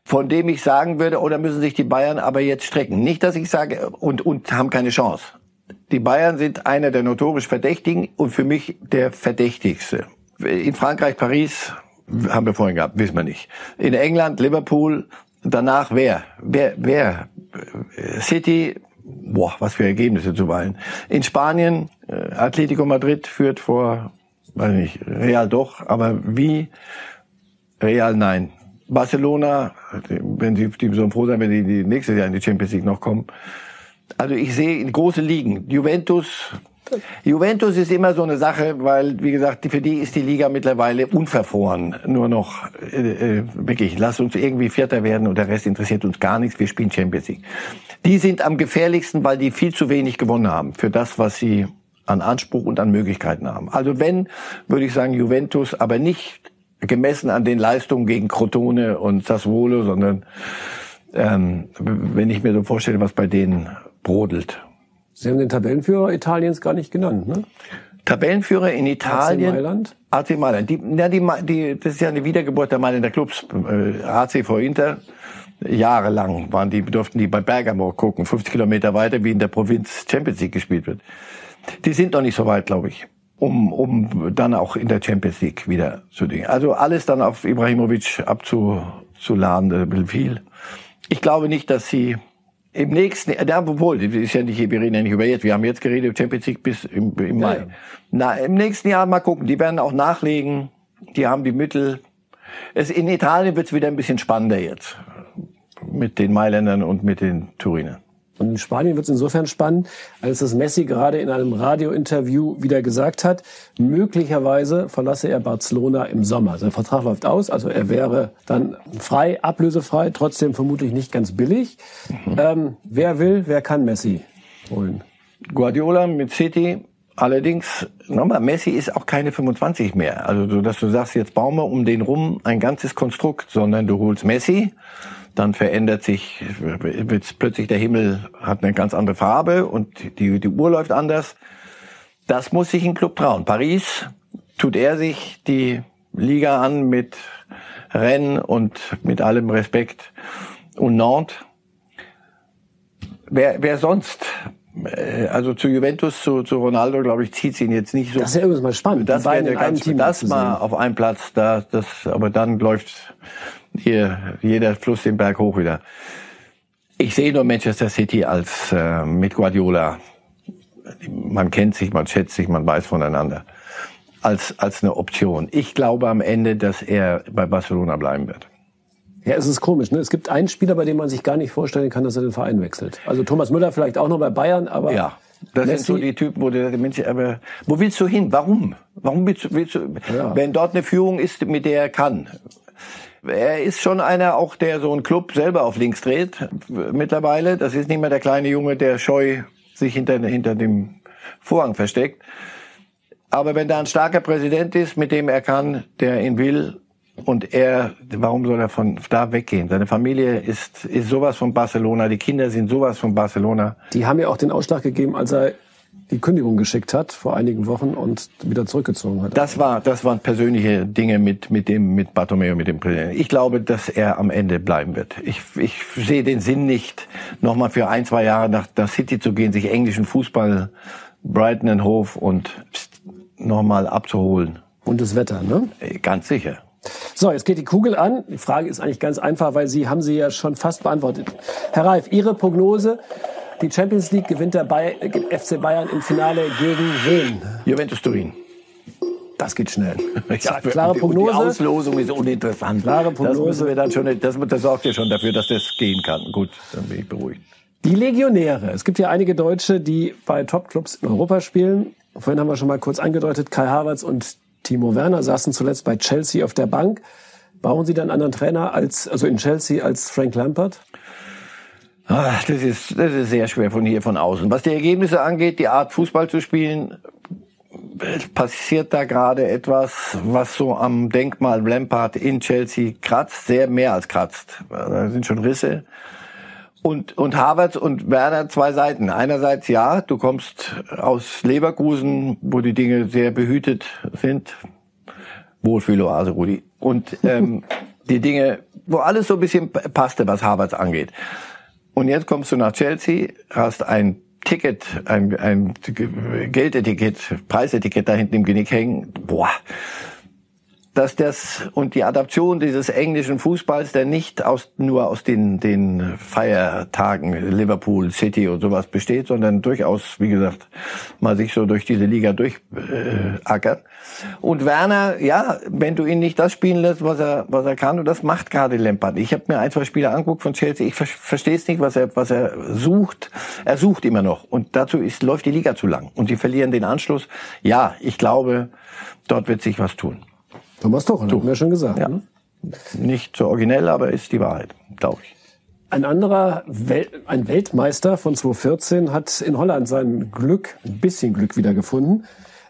von dem ich sagen würde, oder müssen sich die Bayern aber jetzt strecken. Nicht, dass ich sage, und, und haben keine Chance. Die Bayern sind einer der notorisch Verdächtigen und für mich der Verdächtigste. In Frankreich, Paris, haben wir vorhin gehabt, wissen wir nicht. In England, Liverpool, danach wer? Wer, wer? City, boah, was für Ergebnisse zuweilen. In Spanien, äh, Atletico Madrid führt vor, weiß nicht, Real doch, aber wie? Real nein. Barcelona, wenn sie, die so froh sein, wenn die, die nächstes Jahr in die Champions League noch kommen, also ich sehe große Ligen. Juventus, Juventus ist immer so eine Sache, weil, wie gesagt, für die ist die Liga mittlerweile unverfroren. Nur noch, äh, äh, wirklich, lass uns irgendwie Vierter werden und der Rest interessiert uns gar nichts, wir spielen Champions League. Die sind am gefährlichsten, weil die viel zu wenig gewonnen haben für das, was sie an Anspruch und an Möglichkeiten haben. Also wenn, würde ich sagen, Juventus, aber nicht gemessen an den Leistungen gegen Crotone und Sassuolo, sondern ähm, wenn ich mir so vorstelle, was bei denen brodelt. Sie haben den Tabellenführer Italiens gar nicht genannt, ne? Tabellenführer in Italien. AC Mailand? AC Mailand. Die, ja, die, die, das ist ja eine Wiedergeburt der Mailänder Clubs. Äh, AC vor Inter. Jahrelang waren die, durften die bei Bergamo gucken, 50 Kilometer weiter, wie in der Provinz Champions League gespielt wird. Die sind noch nicht so weit, glaube ich, um, um dann auch in der Champions League wieder zu dingen. Also alles dann auf Ibrahimovic abzuladen, äh, viel. Ich glaube nicht, dass sie im nächsten, da obwohl, ist ja nicht, wir reden ja nicht über jetzt, wir haben jetzt geredet, Champions League bis im, im Mai. Ja, ja. Na, im nächsten Jahr mal gucken, die werden auch nachlegen, die haben die Mittel. Es, in Italien wird es wieder ein bisschen spannender jetzt. Mit den Mailändern und mit den Turinern. Und in Spanien wird es insofern spannend, als das Messi gerade in einem Radiointerview wieder gesagt hat, möglicherweise verlasse er Barcelona im Sommer. Sein Vertrag läuft aus, also er wäre dann frei, ablösefrei, trotzdem vermutlich nicht ganz billig. Mhm. Ähm, wer will, wer kann Messi holen? Guardiola mit City. Allerdings, nochmal, Messi ist auch keine 25 mehr. Also, so, dass du sagst, jetzt bauen wir um den rum ein ganzes Konstrukt, sondern du holst Messi, dann verändert sich, plötzlich der Himmel hat eine ganz andere Farbe und die, die Uhr läuft anders. Das muss sich ein Club trauen. Paris tut er sich die Liga an mit Rennes und mit allem Respekt und Nantes. Wer, wer sonst? Äh, also zu Juventus, zu, zu Ronaldo, glaube ich, zieht ihn jetzt nicht so. Das ist ja irgendwas mal spannend. Das wäre ganz, das mal auf einem Platz, da, das, aber dann läuft Hier, jeder Fluss den Berg hoch wieder. Ich sehe nur Manchester City als äh, mit Guardiola. Man kennt sich, man schätzt sich, man weiß voneinander. Als, als eine Option. Ich glaube am Ende, dass er bei Barcelona bleiben wird. Ja, es ist komisch. Ne? Es gibt einen Spieler, bei dem man sich gar nicht vorstellen kann, dass er den Verein wechselt. Also Thomas Müller vielleicht auch noch bei Bayern, aber ja. Das Messi. sind so die Typen, wo der Mensch, aber wo willst du hin? Warum? Warum willst du, willst du ja. wenn dort eine Führung ist, mit der er kann? Er ist schon einer, auch der so einen Club selber auf links dreht mittlerweile. Das ist nicht mehr der kleine Junge, der scheu sich hinter, hinter dem Vorhang versteckt. Aber wenn da ein starker Präsident ist, mit dem er kann, der ihn will, und er, warum soll er von da weggehen? Seine Familie ist, ist sowas von Barcelona, die Kinder sind sowas von Barcelona. Die haben ja auch den Ausschlag gegeben, als er die Kündigung geschickt hat vor einigen Wochen und wieder zurückgezogen hat. Das war, das waren persönliche Dinge mit, mit dem, mit Bartomeu, mit dem Präsidenten. Ich glaube, dass er am Ende bleiben wird. Ich, ich sehe den Sinn nicht, nochmal für ein, zwei Jahre nach, nach City zu gehen, sich englischen Fußball, Brighton and Hove und nochmal abzuholen. Und das Wetter, ne? Äh, ganz sicher. So, jetzt geht die Kugel an. Die Frage ist eigentlich ganz einfach, weil Sie haben sie ja schon fast beantwortet. Herr Reif, Ihre Prognose die Champions League gewinnt der Bay FC Bayern im Finale gegen wen? Juventus Turin. Das geht schnell. Ja, klare Prognose. Die Auslosung ist uninteressant. Klare Prognose. Das, müssen wir dann schon, das, das sorgt ja schon dafür, dass das gehen kann. Gut, dann bin ich beruhigt. Die Legionäre. Es gibt ja einige Deutsche, die bei Topclubs in Europa spielen. Vorhin haben wir schon mal kurz angedeutet, Kai Havertz und Timo Werner saßen zuletzt bei Chelsea auf der Bank. Brauchen Sie dann einen anderen Trainer als, also in Chelsea als Frank Lampard? Ach, das ist, das ist sehr schwer von hier, von außen. Was die Ergebnisse angeht, die Art Fußball zu spielen, passiert da gerade etwas, was so am Denkmal Lampard in Chelsea kratzt, sehr mehr als kratzt. Da sind schon Risse. Und, und Havertz und Werner zwei Seiten. Einerseits ja, du kommst aus Leverkusen, wo die Dinge sehr behütet sind. Wohlfühloase, Rudi. Und ähm, die Dinge, wo alles so ein bisschen passte, was Havertz angeht. Und jetzt kommst du nach Chelsea, hast ein Ticket, ein, ein Geldeticket, Preisetikett da hinten im Genick hängen. Boah, dass das und die Adaption dieses englischen Fußballs, der nicht aus, nur aus den, den Feiertagen Liverpool, City und sowas besteht, sondern durchaus, wie gesagt, mal sich so durch diese Liga durchackert. Äh, und Werner, ja, wenn du ihn nicht das spielen lässt, was er, was er kann, und das macht gerade Lampard. Ich habe mir ein, zwei Spiele angeguckt von Chelsea, ich ver verstehe es nicht, was er, was er sucht. Er sucht immer noch. Und dazu ist, läuft die Liga zu lang. Und sie verlieren den Anschluss. Ja, ich glaube, dort wird sich was tun. Thomas Tuchel, haben wir schon gesagt. Ja. Ne? Nicht so originell, aber ist die Wahrheit, glaube ich. Ein anderer, Wel ein Weltmeister von 2014 hat in Holland sein Glück, ein bisschen Glück wiedergefunden.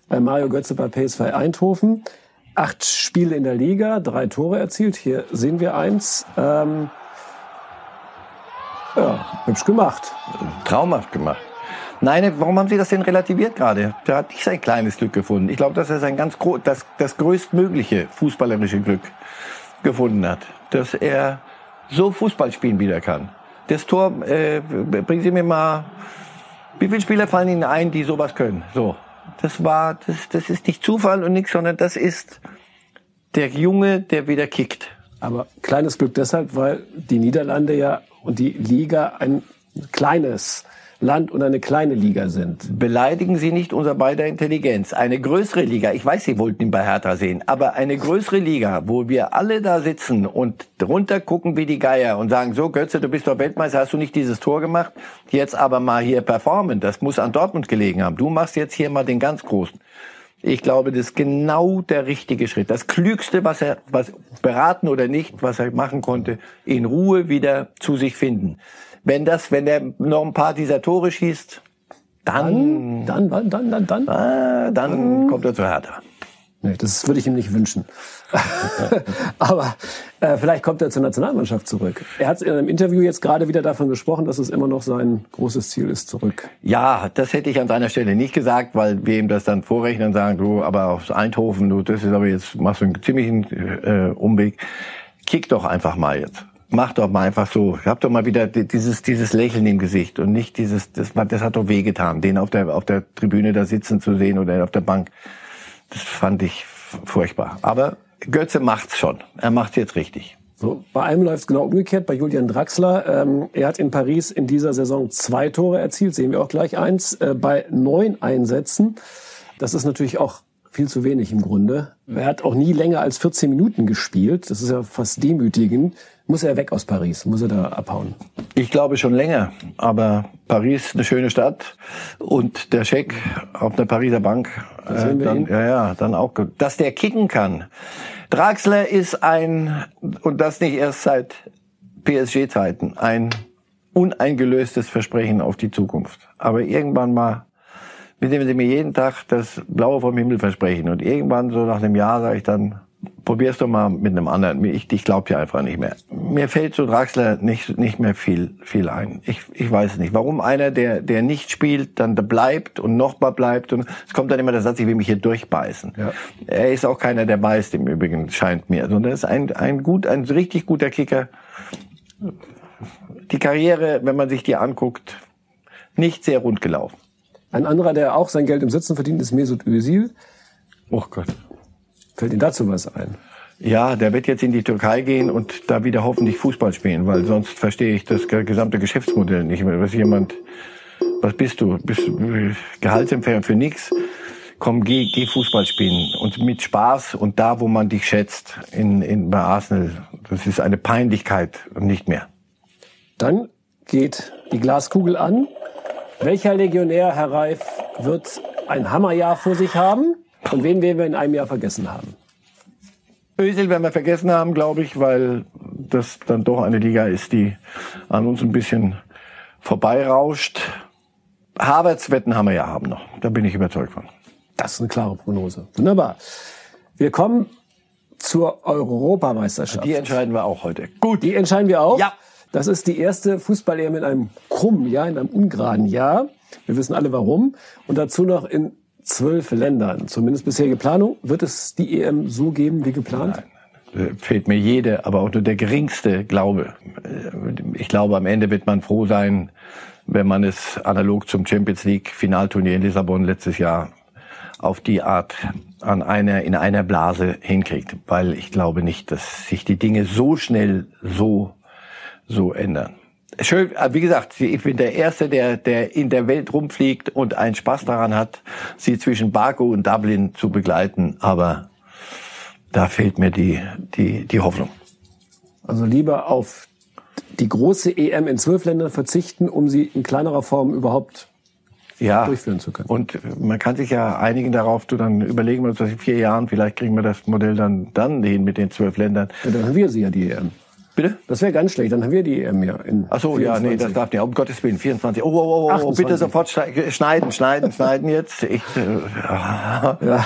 Bei Mario Götze bei PSV Eindhoven. Acht Spiele in der Liga, drei Tore erzielt. Hier sehen wir eins. Ähm, ja, hübsch gemacht. Traumhaft gemacht. Nein, warum haben Sie das denn relativiert gerade? Der hat nicht sein kleines Glück gefunden. Ich glaube, dass er sein ganz das, das größtmögliche fußballerische Glück gefunden hat. Dass er so Fußball spielen wieder kann. Das Tor, äh, bringen Sie mir mal, wie viele Spieler fallen Ihnen ein, die sowas können? So. Das war, das, das ist nicht Zufall und nichts, sondern das ist der Junge, der wieder kickt. Aber kleines Glück deshalb, weil die Niederlande ja und die Liga ein kleines Land und eine kleine Liga sind. Beleidigen Sie nicht unser beider Intelligenz. Eine größere Liga, ich weiß, Sie wollten ihn bei Hertha sehen, aber eine größere Liga, wo wir alle da sitzen und runter gucken wie die Geier und sagen, so Götze, du bist doch Weltmeister, hast du nicht dieses Tor gemacht? Jetzt aber mal hier performen. Das muss an Dortmund gelegen haben. Du machst jetzt hier mal den ganz Großen. Ich glaube, das ist genau der richtige Schritt. Das Klügste, was er, was beraten oder nicht, was er machen konnte, in Ruhe wieder zu sich finden. Wenn das, wenn er noch ein paar dieser Tore schießt, dann, dann, dann, dann, dann, dann, dann, dann kommt er zu Hertha. Nee, das würde ich ihm nicht wünschen. Aber äh, vielleicht kommt er zur Nationalmannschaft zurück. Er hat in einem Interview jetzt gerade wieder davon gesprochen, dass es immer noch sein großes Ziel ist, zurück. Ja, das hätte ich an seiner Stelle nicht gesagt, weil wir ihm das dann vorrechnen und sagen, du, aber aus Eindhoven, du, das ist aber jetzt, machst du einen ziemlichen äh, Umweg. Kick doch einfach mal jetzt mach doch mal einfach so. Hab doch mal wieder dieses, dieses Lächeln im Gesicht und nicht dieses, das, das hat doch wehgetan, den auf der, auf der Tribüne da sitzen zu sehen oder auf der Bank. Das fand ich furchtbar. Aber Götze macht's schon. Er macht's jetzt richtig. So, bei einem läuft es genau umgekehrt, bei Julian Draxler. Ähm, er hat in Paris in dieser Saison zwei Tore erzielt, sehen wir auch gleich eins, äh, bei neun Einsätzen. Das ist natürlich auch viel zu wenig im Grunde. Er hat auch nie länger als 14 Minuten gespielt. Das ist ja fast demütigend. Muss er weg aus Paris? Muss er da abhauen? Ich glaube schon länger. Aber Paris eine schöne Stadt und der Scheck auf der Pariser Bank, äh, dann, ja, ja, dann auch, dass der kicken kann. Draxler ist ein, und das nicht erst seit PSG-Zeiten, ein uneingelöstes Versprechen auf die Zukunft. Aber irgendwann mal mit dem sie mir jeden Tag das Blaue vom Himmel versprechen. Und irgendwann so nach einem Jahr sage ich dann, probier's doch mal mit einem anderen. Ich, ich glaube dir einfach nicht mehr. Mir fällt so Draxler nicht, nicht mehr viel, viel ein. Ich, ich weiß nicht. Warum einer, der, der nicht spielt, dann da bleibt und nochmal bleibt. Und es kommt dann immer der Satz, ich will mich hier durchbeißen. Ja. Er ist auch keiner, der beißt im Übrigen, scheint mir. Sondern er ist ein, ein gut, ein richtig guter Kicker. Die Karriere, wenn man sich die anguckt, nicht sehr rund gelaufen. Ein anderer, der auch sein Geld im Sitzen verdient, ist Mesut Özil. Oh Gott. Fällt Ihnen dazu was ein? Ja, der wird jetzt in die Türkei gehen und da wieder hoffentlich Fußball spielen, weil sonst verstehe ich das gesamte Geschäftsmodell nicht mehr. Was jemand, was bist du? Bist du Gehaltsempfänger für nix? Komm, geh, geh Fußball spielen und mit Spaß und da, wo man dich schätzt, in, in bei Arsenal. Das ist eine Peinlichkeit und nicht mehr. Dann geht die Glaskugel an welcher Legionär, Herr Reif, wird ein Hammerjahr vor sich haben? Und wen werden wir in einem Jahr vergessen haben? Özil werden wir vergessen haben, glaube ich, weil das dann doch eine Liga ist, die an uns ein bisschen vorbeirauscht. Havertz wetten haben wir ja haben noch. Da bin ich überzeugt von. Das ist eine klare Prognose. Wunderbar. Wir kommen zur Europameisterschaft. Die entscheiden wir auch heute. Gut. Die entscheiden wir auch? Ja. Das ist die erste Fußball-EM in einem krummen Jahr, in einem ungeraden Jahr. Wir wissen alle warum. Und dazu noch in zwölf Ländern. Zumindest bisherige Planung. Wird es die EM so geben wie geplant? Nein. Fehlt mir jede, aber auch nur der geringste Glaube. Ich glaube, am Ende wird man froh sein, wenn man es analog zum Champions League Finalturnier in Lissabon letztes Jahr auf die Art an einer, in einer Blase hinkriegt. Weil ich glaube nicht, dass sich die Dinge so schnell so so ändern. Schön, äh, wie gesagt, ich bin der Erste, der, der in der Welt rumfliegt und einen Spaß daran hat, sie zwischen Baku und Dublin zu begleiten. Aber da fehlt mir die, die, die Hoffnung. Also lieber auf die große EM in zwölf Ländern verzichten, um sie in kleinerer Form überhaupt ja, durchführen zu können. Und man kann sich ja einigen darauf, du dann überlegen wir uns das in vier Jahren, vielleicht kriegen wir das Modell dann, dann hin mit den zwölf Ländern. Ja, dann haben wir sie ja, die EM. Bitte? Das wäre ganz schlecht, dann haben wir die EM ja in Ach so, 24. ja, nee, das darf nicht. Um Gottes Willen, 24. Oh, oh, oh, oh, oh bitte sofort schneiden, schneiden, schneiden jetzt. Ich, äh, ja.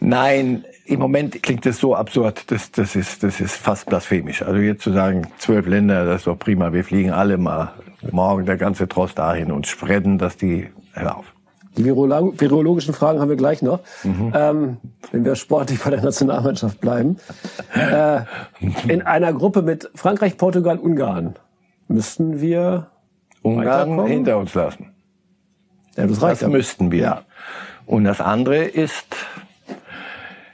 Nein, im Moment klingt das so absurd, das, das, ist, das ist fast blasphemisch. Also jetzt zu sagen, zwölf Länder, das ist doch prima, wir fliegen alle mal morgen der ganze Trost dahin und spreaden, dass die, hör auf. Die Virolog virologischen Fragen haben wir gleich noch, mhm. ähm, wenn wir sportlich bei der Nationalmannschaft bleiben. Äh, in einer Gruppe mit Frankreich, Portugal, Ungarn müssten wir Ungarn hinter uns lassen. Ja, das reicht. Das müssten wir. Ja. Und das andere ist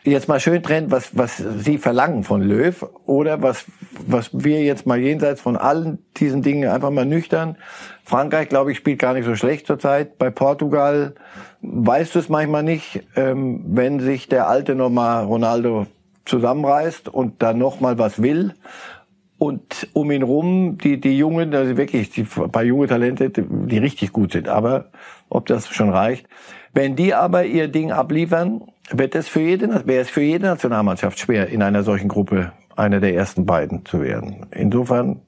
jetzt mal schön trennen, was, was Sie verlangen von Löw oder was, was wir jetzt mal jenseits von allen diesen Dingen einfach mal nüchtern. Frankreich, glaube ich, spielt gar nicht so schlecht zurzeit. Bei Portugal weißt du es manchmal nicht, ähm, wenn sich der alte nochmal Ronaldo zusammenreißt und da nochmal was will. Und um ihn rum, die, die Jungen, also wirklich, die paar junge Talente, die richtig gut sind. Aber ob das schon reicht. Wenn die aber ihr Ding abliefern, wird es für jede, wäre es für jede Nationalmannschaft schwer, in einer solchen Gruppe einer der ersten beiden zu werden. Insofern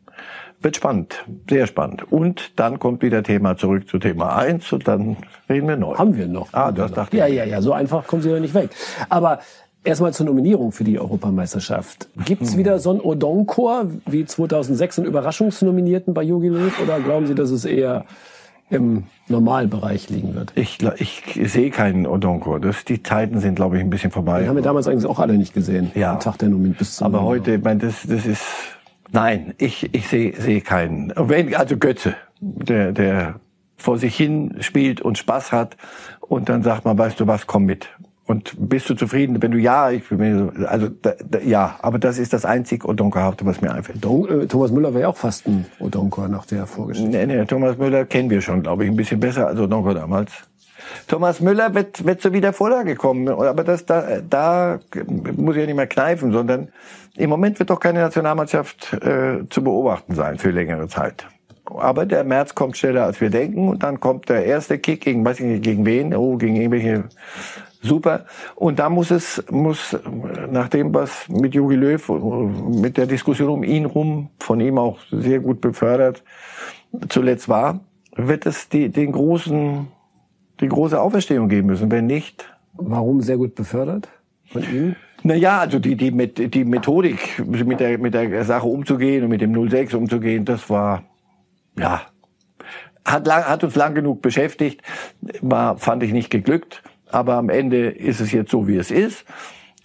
wird spannend, sehr spannend. Und dann kommt wieder Thema zurück zu Thema eins und dann reden wir neu. Haben wir noch. Ah, das dachte ich. Ja, ja, ja, so einfach kommen sie ja nicht weg. Aber Erstmal zur Nominierung für die Europameisterschaft. Gibt es hm. wieder so ein Odonkor wie 2006 einen Überraschungsnominierten bei Jogi Löw oder glauben Sie, dass es eher im Normalbereich liegen wird. Ich, ich sehe keinen Odonko. Das, die Zeiten sind, glaube ich, ein bisschen vorbei. Die haben wir damals eigentlich auch alle nicht gesehen. Ja. Am Tag der Nomin bis zum Aber heute, ich meine, das, das ist, nein, ich, ich sehe, sehe keinen. Also Götze, der, der vor sich hin spielt und Spaß hat und dann sagt man, weißt du was, komm mit. Und bist du zufrieden, wenn du ja, ich, also da, da, ja, aber das ist das einzig Odonkerhafte, was mir einfällt. Äh, Thomas Müller wäre ja auch fast ein Odonker nach der Vorgeschichte. Nee, nee, Thomas Müller kennen wir schon, glaube ich, ein bisschen besser als Odonker damals. Thomas Müller wird, wird so wieder Vorlage kommen, aber das, da, da muss ich ja nicht mehr kneifen, sondern im Moment wird doch keine Nationalmannschaft äh, zu beobachten sein für längere Zeit. Aber der März kommt schneller, als wir denken. Und dann kommt der erste Kick gegen, weiß ich nicht, gegen wen? Oh, gegen irgendwelche super. Und da muss es, muss nach dem, was mit Jogi Löw, mit der Diskussion um ihn rum, von ihm auch sehr gut befördert, zuletzt war, wird es die, den großen, die große Auferstehung geben müssen. Wenn nicht. Warum sehr gut befördert von ihm? Naja, also die, die, die Methodik, mit der, mit der Sache umzugehen und mit dem 06 umzugehen, das war, ja, hat, lang, hat uns lang genug beschäftigt, war, fand ich nicht geglückt. Aber am Ende ist es jetzt so, wie es ist.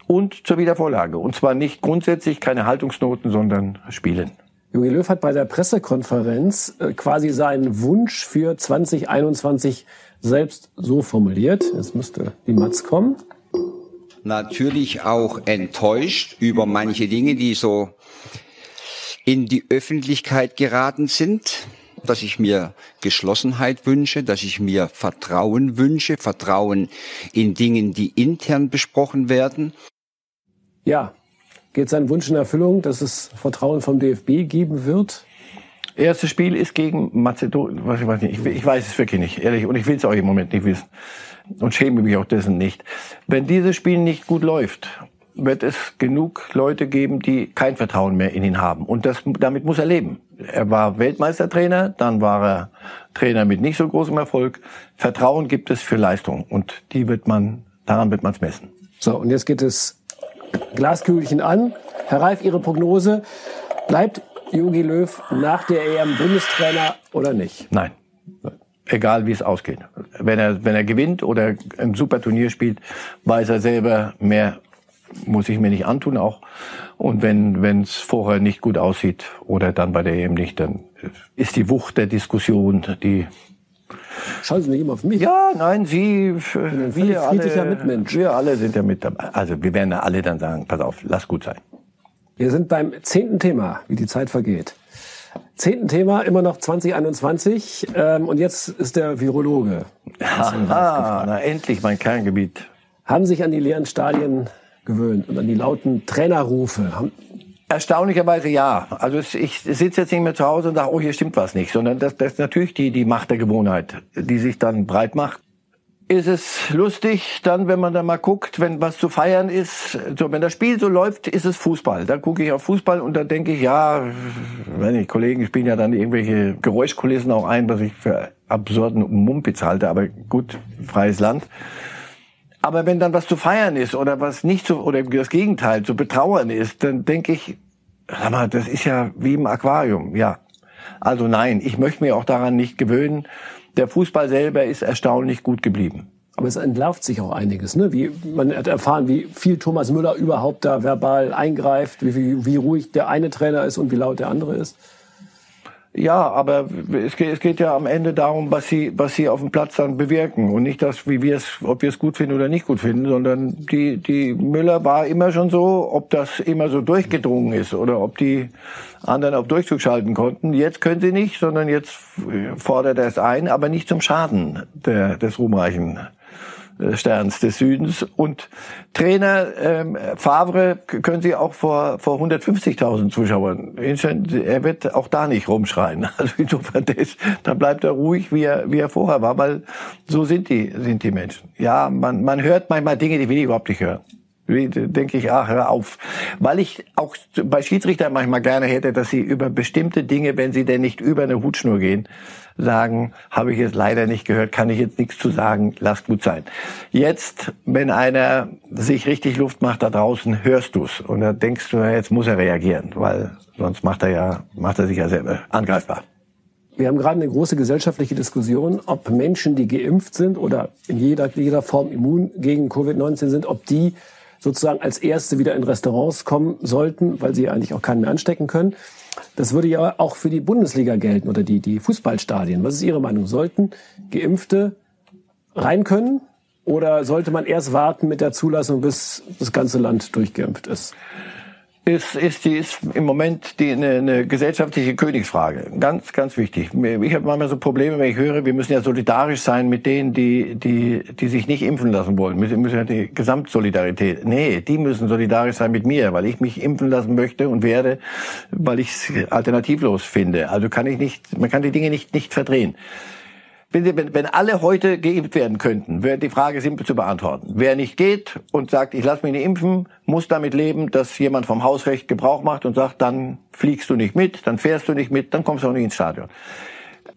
Und zur Wiedervorlage. Und zwar nicht grundsätzlich keine Haltungsnoten, sondern Spielen. Jogi Löw hat bei der Pressekonferenz äh, quasi seinen Wunsch für 2021 selbst so formuliert. Jetzt müsste die Matz kommen. Natürlich auch enttäuscht über manche Dinge, die so in die Öffentlichkeit geraten sind dass ich mir Geschlossenheit wünsche, dass ich mir Vertrauen wünsche, Vertrauen in Dingen, die intern besprochen werden. Ja, geht sein Wunsch in Erfüllung, dass es Vertrauen vom DFB geben wird? Erstes Spiel ist gegen Mazedonien. Was ich, weiß nicht. Ich, ich weiß es wirklich nicht, ehrlich. Und ich will es auch im Moment nicht wissen. Und schäme mich auch dessen nicht. Wenn dieses Spiel nicht gut läuft, wird es genug Leute geben, die kein Vertrauen mehr in ihn haben. Und das, damit muss er leben. Er war Weltmeistertrainer, dann war er Trainer mit nicht so großem Erfolg. Vertrauen gibt es für Leistung und die wird man, daran wird man es messen. So, und jetzt geht es Glaskügelchen an. Herr Reif, Ihre Prognose. Bleibt Jogi Löw nach der EM Bundestrainer oder nicht? Nein. Egal wie es ausgeht. Wenn er, wenn er gewinnt oder ein super Turnier spielt, weiß er selber, mehr muss ich mir nicht antun auch. Und wenn wenn es vorher nicht gut aussieht oder dann bei der EM nicht, dann ist die Wucht der Diskussion, die Schauen Sie nicht immer auf mich. Ja, nein, Sie, wir alle, wir alle sind ja mit dabei. Also wir werden ja alle dann sagen, pass auf, lass gut sein. Wir sind beim zehnten Thema, wie die Zeit vergeht. Zehnten Thema, immer noch 2021. Ähm, und jetzt ist der Virologe. Ah, na endlich mein Kerngebiet. Haben sich an die leeren Stadien gewöhnt und an die lauten Trainerrufe. Erstaunlicherweise ja. Also ich sitze jetzt nicht mehr zu Hause und sage, oh, hier stimmt was nicht, sondern das, das ist natürlich die, die Macht der Gewohnheit, die sich dann breit macht. Ist es lustig, dann, wenn man da mal guckt, wenn was zu feiern ist, so, wenn das Spiel so läuft, ist es Fußball. Da gucke ich auf Fußball und da denke ich, ja, wenn die Kollegen spielen ja dann irgendwelche Geräuschkulissen auch ein, was ich für absurden Mumpitz halte, aber gut, freies Land. Aber wenn dann was zu feiern ist oder was nicht so, oder das Gegenteil zu betrauern ist, dann denke ich, sag mal, das ist ja wie im Aquarium, ja. Also nein, ich möchte mir auch daran nicht gewöhnen. Der Fußball selber ist erstaunlich gut geblieben. Aber es entlarvt sich auch einiges. Ne? Wie, man hat erfahren, wie viel Thomas Müller überhaupt da verbal eingreift, wie, wie, wie ruhig der eine Trainer ist und wie laut der andere ist. Ja, aber es geht, es geht ja am Ende darum, was sie, was sie auf dem Platz dann bewirken und nicht das, wie wir es, ob wir es gut finden oder nicht gut finden, sondern die, die Müller war immer schon so, ob das immer so durchgedrungen ist oder ob die anderen auf Durchzug schalten konnten. Jetzt können sie nicht, sondern jetzt fordert er es ein, aber nicht zum Schaden der, des ruhmreichen äh, Sterns des Südens. Und Trainer ähm, Favre können Sie auch vor, vor 150.000 Zuschauern. Er wird auch da nicht rumschreien. Also insofern, ist, da bleibt er ruhig, wie er, wie er vorher war, weil so sind die, sind die Menschen. Ja, man, man hört manchmal Dinge, die will ich überhaupt nicht hören denke ich, ach, hör auf. Weil ich auch bei Schiedsrichtern manchmal gerne hätte, dass sie über bestimmte Dinge, wenn sie denn nicht über eine Hutschnur gehen, sagen, habe ich jetzt leider nicht gehört, kann ich jetzt nichts zu sagen, lass gut sein. Jetzt, wenn einer sich richtig Luft macht da draußen, hörst du's und dann denkst du, jetzt muss er reagieren, weil sonst macht er ja, macht er sich ja selber angreifbar. Wir haben gerade eine große gesellschaftliche Diskussion, ob Menschen, die geimpft sind oder in jeder, jeder Form immun gegen Covid-19 sind, ob die sozusagen als Erste wieder in Restaurants kommen sollten, weil sie eigentlich auch keinen mehr anstecken können. Das würde ja auch für die Bundesliga gelten oder die, die Fußballstadien. Was ist Ihre Meinung? Sollten Geimpfte rein können Oder sollte man erst warten mit der Zulassung, bis das ganze Land durchgeimpft ist? Ist, ist, die ist im Moment die, eine, eine gesellschaftliche Königsfrage. Ganz, ganz wichtig. Ich habe manchmal so Probleme, wenn ich höre, wir müssen ja solidarisch sein mit denen, die, die, die sich nicht impfen lassen wollen. Wir müssen ja die Gesamtsolidarität. Nee, die müssen solidarisch sein mit mir, weil ich mich impfen lassen möchte und werde, weil ich es alternativlos finde. Also kann ich nicht, man kann die Dinge nicht, nicht verdrehen. Wenn, wenn alle heute geimpft werden könnten, wäre die Frage simpel zu beantworten. Wer nicht geht und sagt, ich lasse mich nicht impfen, muss damit leben, dass jemand vom Hausrecht Gebrauch macht und sagt, dann fliegst du nicht mit, dann fährst du nicht mit, dann kommst du auch nicht ins Stadion.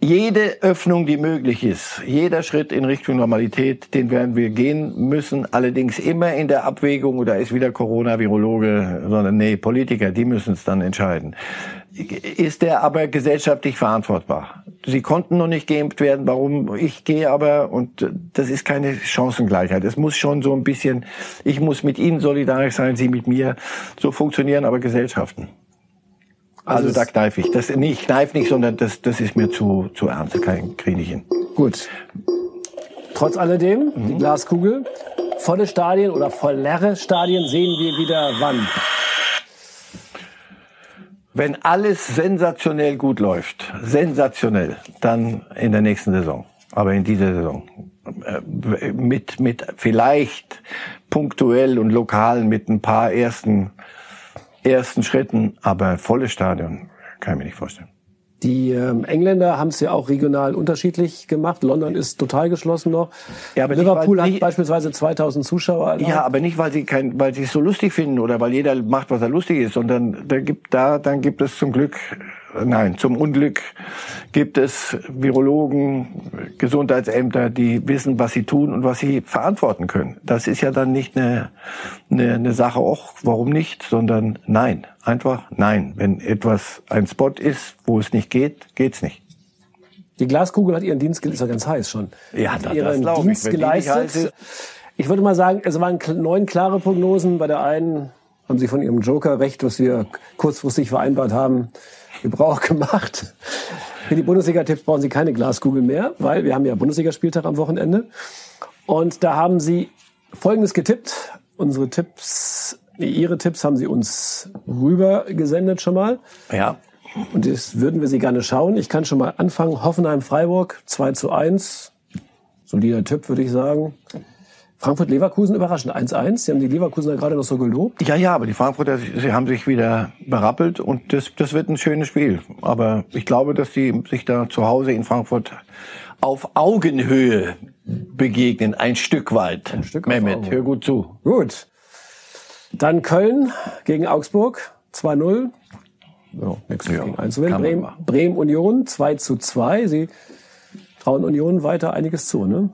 Jede Öffnung, die möglich ist, jeder Schritt in Richtung Normalität, den werden wir gehen müssen. Allerdings immer in der Abwägung, oder ist wieder Corona-Virologe, sondern nee, Politiker, die müssen es dann entscheiden ist der aber gesellschaftlich verantwortbar. Sie konnten noch nicht geimpft werden, warum? Ich gehe aber, und das ist keine Chancengleichheit. Es muss schon so ein bisschen, ich muss mit Ihnen solidarisch sein, Sie mit mir. So funktionieren aber Gesellschaften. Also, also da kneife ich. Das, nee, ich kneife nicht, sondern das, das ist mir zu, zu ernst. Das kriege ich nicht hin. Gut. Trotz alledem, mhm. die Glaskugel, volle Stadien oder vollere Stadien sehen wir wieder wann? Wenn alles sensationell gut läuft, sensationell, dann in der nächsten Saison. Aber in dieser Saison. Äh, mit, mit vielleicht punktuell und lokal mit ein paar ersten, ersten Schritten, aber volles Stadion kann ich mir nicht vorstellen. Die ähm, Engländer haben es ja auch regional unterschiedlich gemacht. London ist total geschlossen noch. Ja, aber Liverpool nicht, hat nicht, beispielsweise 2000 Zuschauer. Allein. Ja, aber nicht, weil sie kein, weil sie es so lustig finden oder weil jeder macht, was er lustig ist, sondern da gibt da, dann gibt es zum Glück nein, zum Unglück gibt es Virologen, Gesundheitsämter, die wissen, was sie tun und was sie verantworten können. Das ist ja dann nicht eine, eine, eine Sache, auch warum nicht, sondern nein, einfach nein. Wenn etwas ein Spot ist, wo es nicht geht, geht's nicht. Die Glaskugel hat ihren Dienst, ist ja ganz heiß schon. Ja, hat ihren das Dienst ich, geleistet. Ich würde mal sagen, es waren neun klare Prognosen. Bei der einen haben Sie von Ihrem Joker recht, was wir kurzfristig vereinbart haben. Gebrauch gemacht. Für die Bundesliga-Tipps brauchen Sie keine Glaskugel mehr, weil wir haben ja Bundesligaspieltag am Wochenende. Und da haben Sie Folgendes getippt. Unsere Tipps, Ihre Tipps haben Sie uns rüber gesendet schon mal. Ja. Und das würden wir Sie gerne schauen. Ich kann schon mal anfangen. Hoffenheim-Freiburg 2 zu 1. Solider Tipp, würde ich sagen. Frankfurt-Leverkusen überraschend 1-1. Sie haben die Leverkusener gerade noch so gelobt. Ja, ja, aber die Frankfurter, sie haben sich wieder berappelt und das, das wird ein schönes Spiel. Aber ich glaube, dass sie sich da zu Hause in Frankfurt auf Augenhöhe begegnen, ein Stück weit. Ein Stück Mehmet, hör gut zu. Gut. Dann Köln gegen Augsburg 2-0. Ja, nichts ja, einzuwenden. Bremen, Bremen Union 2 zu 2. Sie trauen Union weiter einiges zu, ne?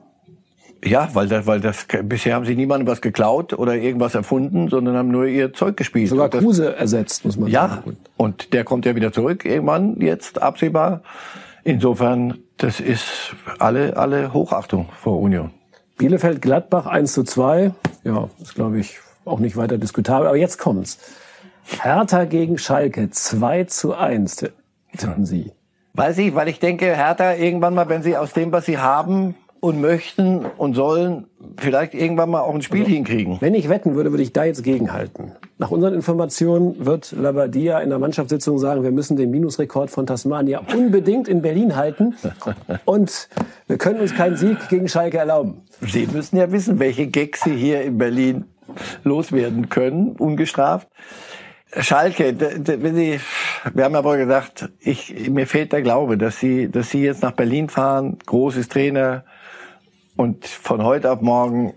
Ja, weil das, weil das bisher haben sie niemandem was geklaut oder irgendwas erfunden, sondern haben nur ihr Zeug gespielt. Sogar Kruse ersetzt, muss man ja, sagen. Ja, und der kommt ja wieder zurück irgendwann jetzt absehbar. Insofern, das ist alle alle Hochachtung vor Union. Bielefeld Gladbach 1 zu 2. Ja, ist glaube ich auch nicht weiter diskutabel. Aber jetzt kommt's. Hertha gegen Schalke 2 zu 1. Tippen Sie. Weiß ich, weil ich denke, Hertha irgendwann mal, wenn sie aus dem, was sie haben, und möchten und sollen vielleicht irgendwann mal auch ein Spiel also, hinkriegen. Wenn ich wetten würde, würde ich da jetzt gegenhalten. Nach unseren Informationen wird Labadia in der Mannschaftssitzung sagen, wir müssen den Minusrekord von Tasmania unbedingt in Berlin halten und wir können uns keinen Sieg gegen Schalke erlauben. Sie müssen ja wissen, welche Gags Sie hier in Berlin loswerden können, ungestraft. Schalke, wenn Sie, wir haben ja wohl gesagt, ich, mir fehlt der Glaube, dass Sie, dass Sie jetzt nach Berlin fahren, großes Trainer, und von heute auf morgen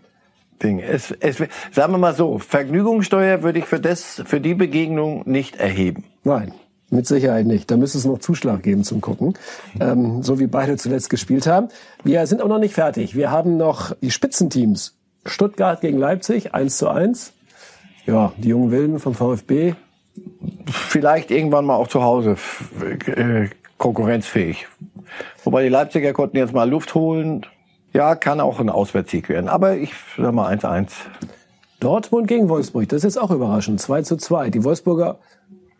Ding. Es, es, sagen wir mal so, Vergnügungssteuer würde ich für das, für die Begegnung nicht erheben. Nein. Mit Sicherheit nicht. Da müsste es noch Zuschlag geben zum Gucken. Ähm, so wie beide zuletzt gespielt haben. Wir sind auch noch nicht fertig. Wir haben noch die Spitzenteams. Stuttgart gegen Leipzig, 1 zu 1. Ja, die jungen Wilden vom VfB. Vielleicht irgendwann mal auch zu Hause äh, konkurrenzfähig. Wobei die Leipziger konnten jetzt mal Luft holen. Ja, kann auch ein Auswärtssieg werden. Aber ich sag mal 1-1. Dortmund gegen Wolfsburg, das ist jetzt auch überraschend. 2 zu 2. Die Wolfsburger,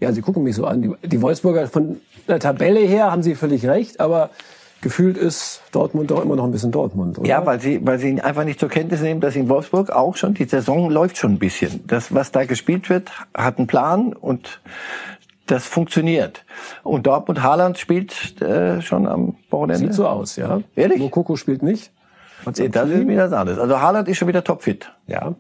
ja, sie gucken mich so an. Die, die Wolfsburger von der Tabelle her haben sie völlig recht, aber gefühlt ist Dortmund doch immer noch ein bisschen Dortmund, oder? Ja, weil sie, weil sie einfach nicht zur Kenntnis nehmen, dass in Wolfsburg auch schon die Saison läuft schon ein bisschen. Das, was da gespielt wird, hat einen Plan und das funktioniert. Und Dortmund Haaland spielt äh, schon am Wochenende. Sieht so aus, ja. Ehrlich? Mokoko spielt nicht. Das ist wieder das alles. Also Haaland ist schon wieder topfit. Ja.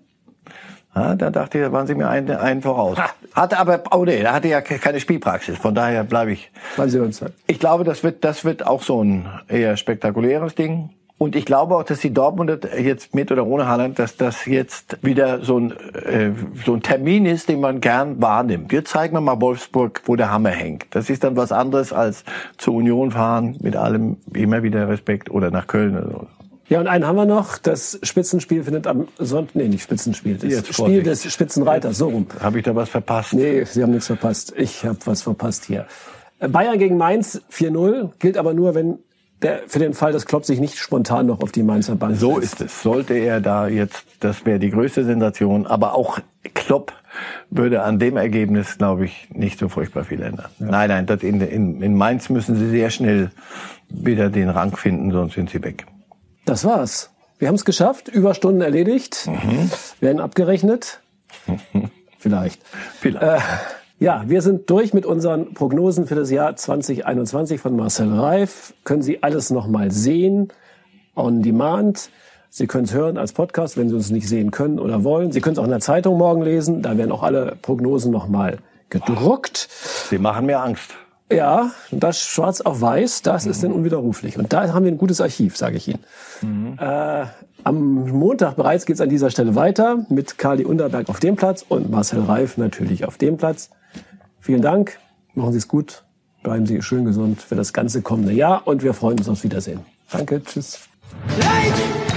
Ja, da dachte ich, da waren sie mir einen, einen voraus. Hatte aber, oh nee, da hatte ja keine Spielpraxis. Von daher bleibe ich. Weil sie uns. Ich glaube, das wird, das wird auch so ein eher spektakuläres Ding. Und ich glaube auch, dass die Dortmunder jetzt mit oder ohne Haaland, dass das jetzt wieder so ein, äh, so ein Termin ist, den man gern wahrnimmt. Jetzt zeigen wir mal Wolfsburg, wo der Hammer hängt. Das ist dann was anderes als zur Union fahren, mit allem immer wieder Respekt oder nach Köln oder so. Ja, und einen haben wir noch. Das Spitzenspiel findet am Sonntag, nee, nicht Spitzenspiel, das Jetzt Spiel des Spitzenreiters, so rum. Habe ich da was verpasst? Nee, Sie haben nichts verpasst. Ich habe was verpasst hier. Bayern gegen Mainz 4-0, gilt aber nur, wenn der, für den Fall, dass Klopp sich nicht spontan noch auf die Mainzer Bank So ist es. Sollte er da jetzt, das wäre die größte Sensation. Aber auch Klopp würde an dem Ergebnis, glaube ich, nicht so furchtbar viel ändern. Nein, nein, das in, in, in Mainz müssen sie sehr schnell wieder den Rang finden, sonst sind sie weg. Das war's. Wir haben es geschafft, Überstunden erledigt, werden abgerechnet. Vielleicht. Vielleicht. Äh, ja, wir sind durch mit unseren Prognosen für das Jahr 2021 von Marcel Reif. Können Sie alles nochmal sehen, on demand. Sie können es hören als Podcast, wenn Sie uns nicht sehen können oder wollen. Sie können es auch in der Zeitung morgen lesen. Da werden auch alle Prognosen nochmal gedruckt. Sie machen mir Angst. Ja, das schwarz auf weiß, das ist dann unwiderruflich. Und da haben wir ein gutes Archiv, sage ich Ihnen. Äh, am Montag bereits geht es an dieser Stelle weiter mit Kali Unterberg auf dem Platz und Marcel Reif natürlich auf dem Platz. Vielen Dank, machen Sie es gut, bleiben Sie schön gesund für das ganze kommende Jahr und wir freuen uns aufs Wiedersehen. Danke, tschüss. Light!